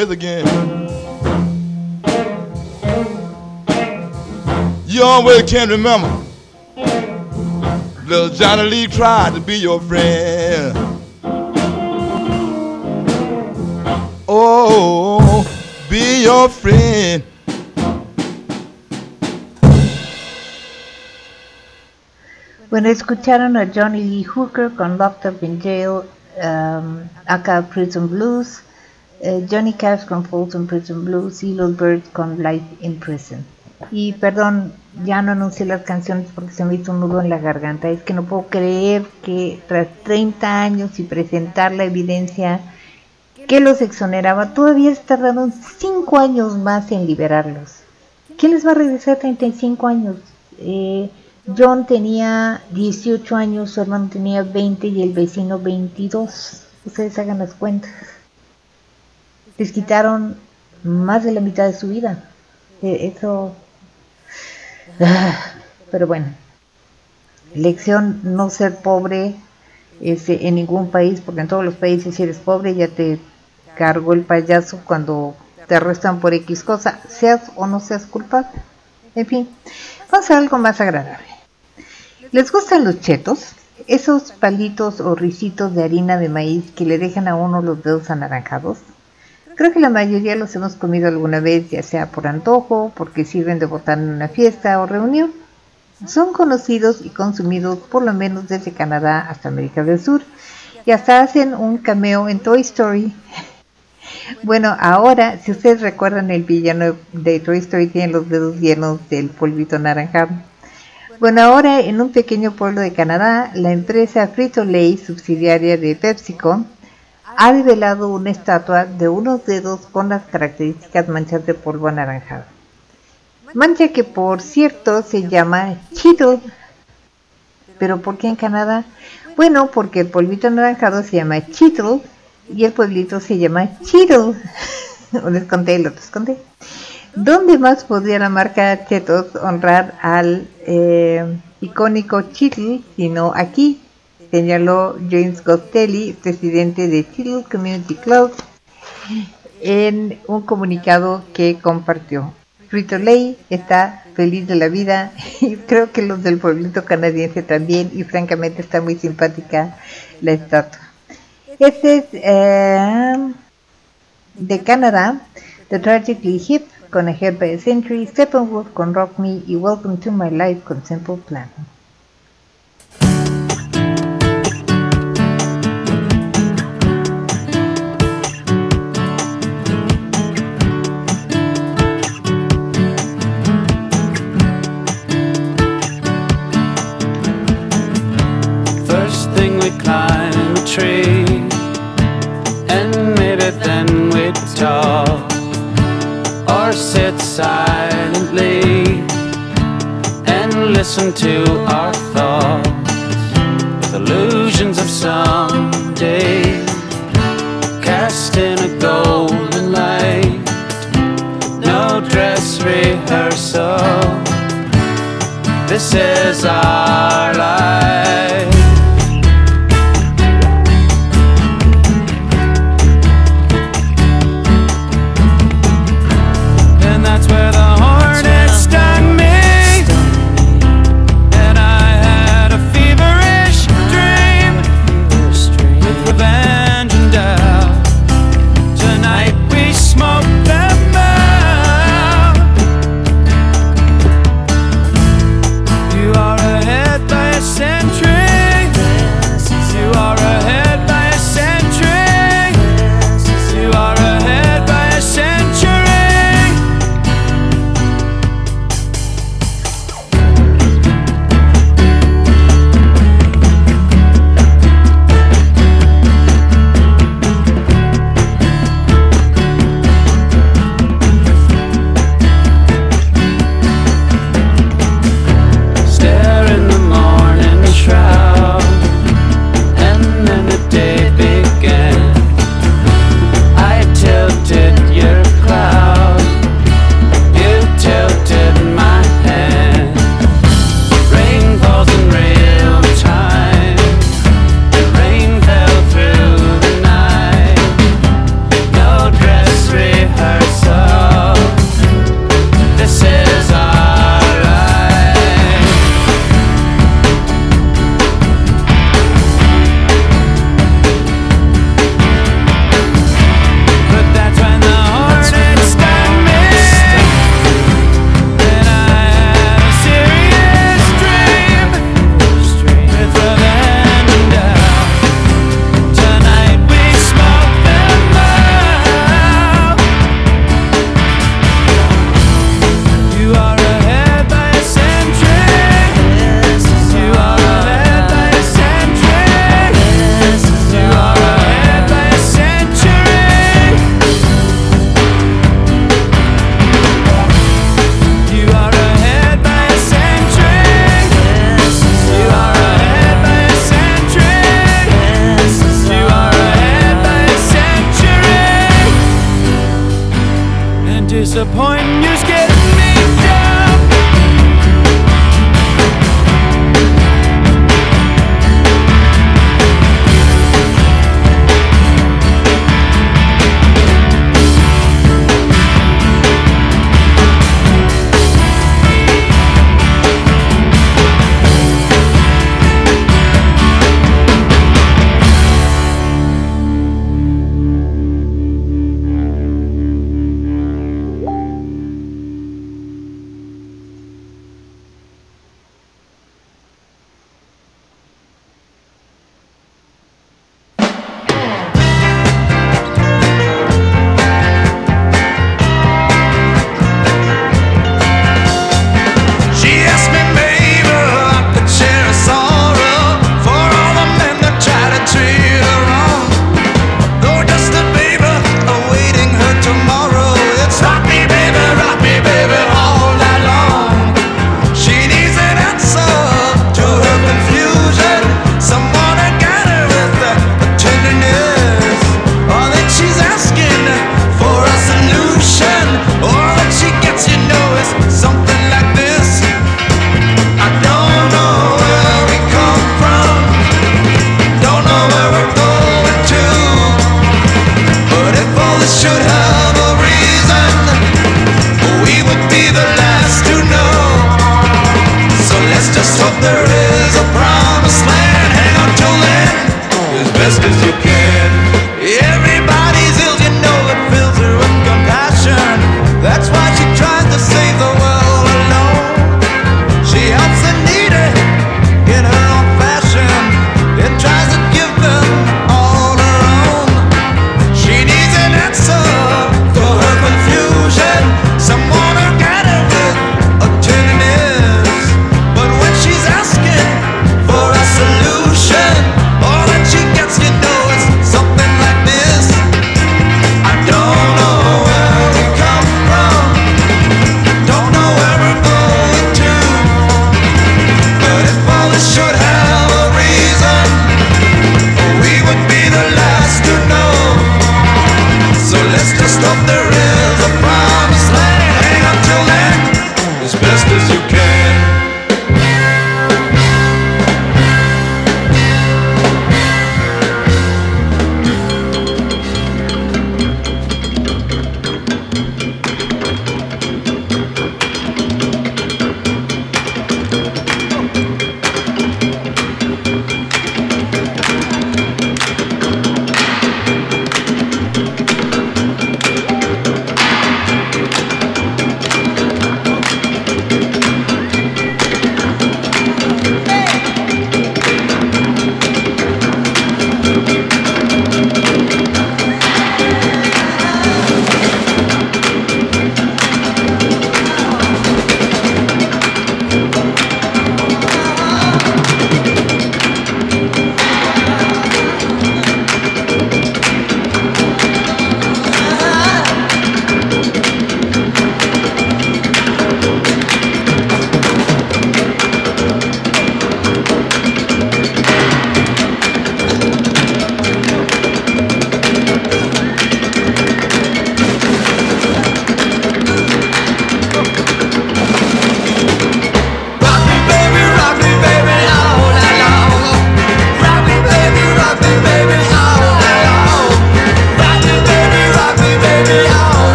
with again. You always can remember. Little Johnny Lee tried to be your friend. Oh, be your friend. Bueno, escucharon a Johnny Lee Hooker con Locked Up in Jail, um, acá Prison Blues. Eh, Johnny Cash con Folsom Prison Blues y Little Bird con Life in Prison. Y perdón, ya no anuncié las canciones porque se me hizo un nudo en la garganta. Es que no puedo creer que tras 30 años y presentar la evidencia que los exoneraba, todavía tardaron 5 años más en liberarlos. ¿Quién les va a regresar 35 años? Eh, John tenía 18 años, su hermano tenía 20 y el vecino 22. Ustedes hagan las cuentas. Les quitaron más de la mitad de su vida. Eh, Eso... Ah, Pero bueno. Lección no ser pobre este, en ningún país, porque en todos los países si eres pobre ya te cargó el payaso cuando te arrestan por X cosa, seas o no seas culpable. En fin, vamos a algo más agradable. ¿Les gustan los chetos? Esos palitos o risitos de harina de maíz que le dejan a uno los dedos anaranjados. Creo que la mayoría los hemos comido alguna vez, ya sea por antojo, porque sirven de botán en una fiesta o reunión. Son conocidos y consumidos por lo menos desde Canadá hasta América del Sur y hasta hacen un cameo en Toy Story. Bueno, ahora, si ustedes recuerdan el villano de Toy Story tiene los dedos llenos del polvito naranja. Bueno, ahora en un pequeño pueblo de Canadá, la empresa Frito-Lay, subsidiaria de PepsiCo, ha revelado una estatua de unos dedos con las características manchas de polvo anaranjado. Mancha que por cierto se llama Cheetle. ¿Pero por qué en Canadá? Bueno, porque el polvito anaranjado se llama Cheetle y el pueblito se llama Cheetle. les conté, lo les conté. ¿Dónde más podría la marca Cheetos honrar al eh, icónico Cheetle sino aquí? Señaló James Gostelli, presidente de Cheetle Community Club, en un comunicado que compartió. Frito Lay está feliz de la vida y creo que los del pueblito canadiense también y francamente está muy simpática la estatua. Este es eh, de Canadá, The Tragically Hip con Ahead by a Century, Steppenwolf con Rock Me y Welcome to My Life con Simple Plan. Listen to our thoughts with illusions of someday, cast in a golden light. No dress rehearsal. This is our life.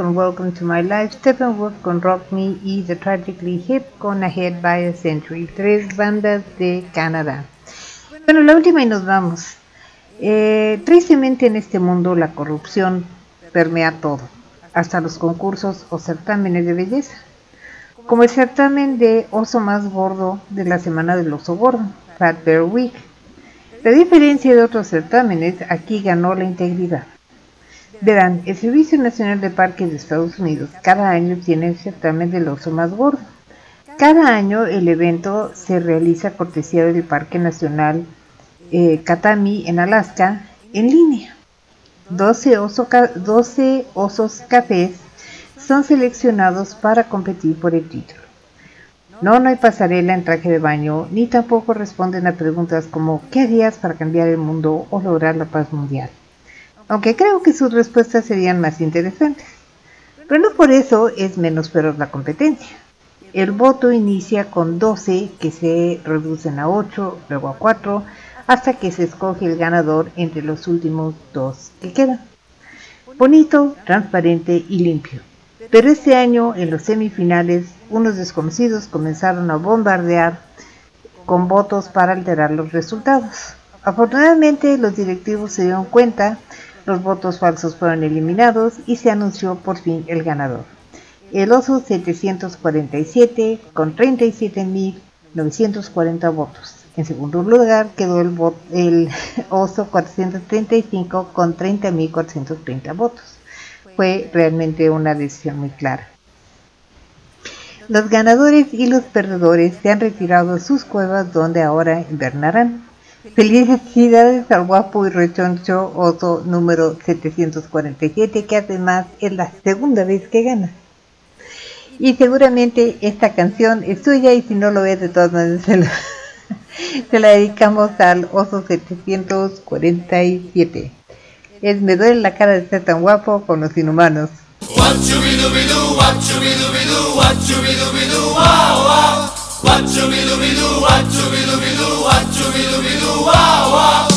Welcome to My Life, Steppenwolf con Rock Me y The Tragically Hip con Ahead by a Century, tres bandas de Canadá. Bueno, la última y nos vamos. Eh, tristemente en este mundo la corrupción permea todo, hasta los concursos o certámenes de belleza, como el certamen de oso más gordo de la semana del oso gordo, Fat Bear Week. La diferencia de otros certámenes, aquí ganó la integridad. Verán, el Servicio Nacional de Parques de Estados Unidos cada año tiene el certamen del oso más gordo. Cada año el evento se realiza cortesía del Parque Nacional eh, Katami en Alaska en línea. 12, oso ca- 12 osos cafés son seleccionados para competir por el título. No, no hay pasarela en traje de baño, ni tampoco responden a preguntas como ¿qué harías para cambiar el mundo o lograr la paz mundial? Aunque creo que sus respuestas serían más interesantes. Pero no por eso es menos feroz la competencia. El voto inicia con 12 que se reducen a 8, luego a 4, hasta que se escoge el ganador entre los últimos dos que quedan. Bonito, transparente y limpio. Pero este año, en los semifinales, unos desconocidos comenzaron a bombardear con votos para alterar los resultados. Afortunadamente, los directivos se dieron cuenta, los votos falsos fueron eliminados y se anunció por fin el ganador. El oso 747 con 37.940 votos. En segundo lugar quedó el, oso 435 con 30.430 votos. Fue realmente una decisión muy clara. Los ganadores y los perdedores se han retirado a sus cuevas donde ahora invernarán. Felicidades al guapo y rechoncho oso número 747 que además es la segunda vez que gana. Y seguramente esta canción es suya y si no lo es de todas maneras se, lo- se la dedicamos al oso 747. Es me duele la cara de ser tan guapo con los inhumanos. Uau.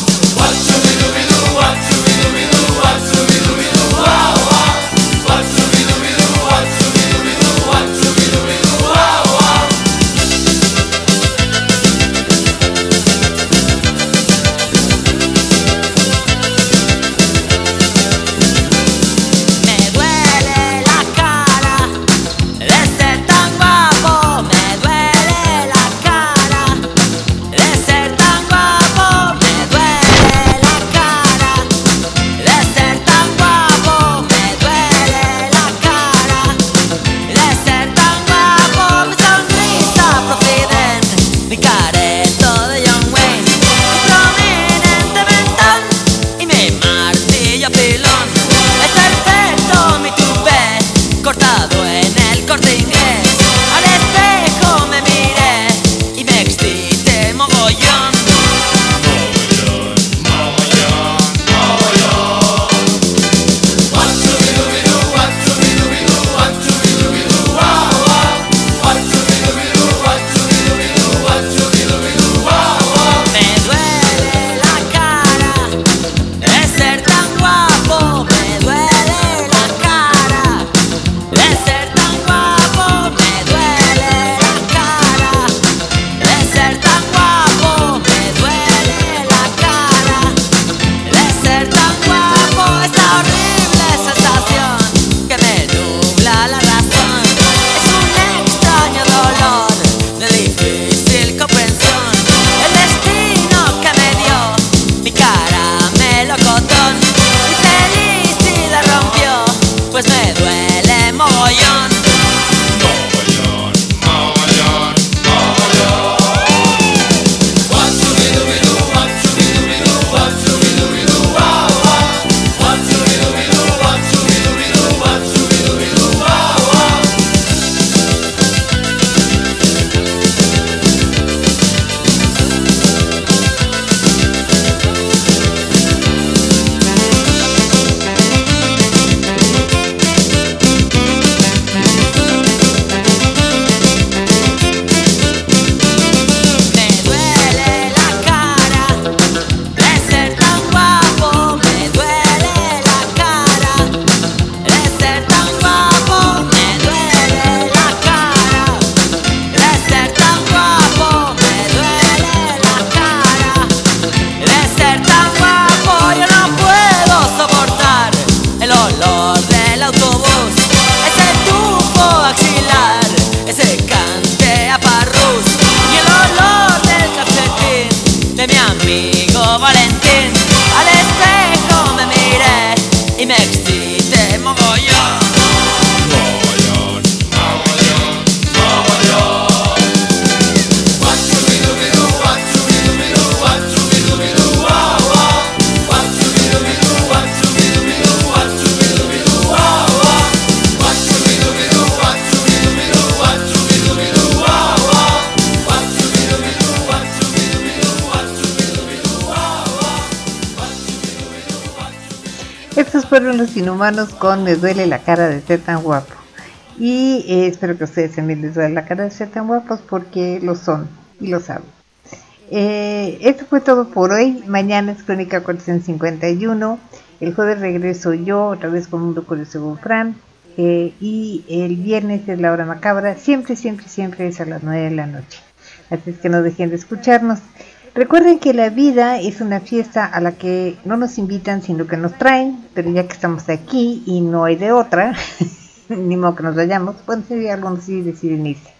Inhumanos con Me duele la cara de ser tan guapo. Y eh, espero que a ustedes también les duele la cara de ser tan guapos porque lo son y lo saben. Eh, esto fue todo por hoy. Mañana es Crónica 451. El jueves regreso yo, otra vez con Mundo Curioso con Fran. Eh, y el viernes es la hora macabra. Siempre, siempre, siempre es a las 9 de la noche. Así es que no dejen de escucharnos. Recuerden que la vida es una fiesta a la que no nos invitan, sino que nos traen, pero ya que estamos aquí y no hay de otra, ni modo que nos vayamos, pueden ser algunos sí deciden irse.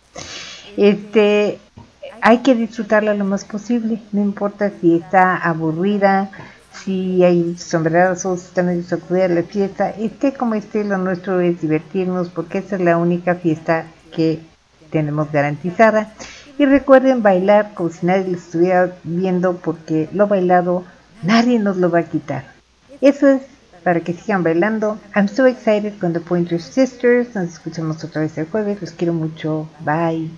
Este, hay que disfrutarla lo más posible, no importa si está aburrida, si hay sombrerazos, si está medio sacudida la fiesta, esté como esté, lo nuestro es divertirnos, porque esa es la única fiesta que tenemos garantizada. Y recuerden bailar como si nadie lo estuviera viendo porque lo bailado nadie nos lo va a quitar. Eso es para que sigan bailando. I'm so excited con The Pointer Sisters. Nos escuchamos otra vez el jueves. Los quiero mucho. Bye.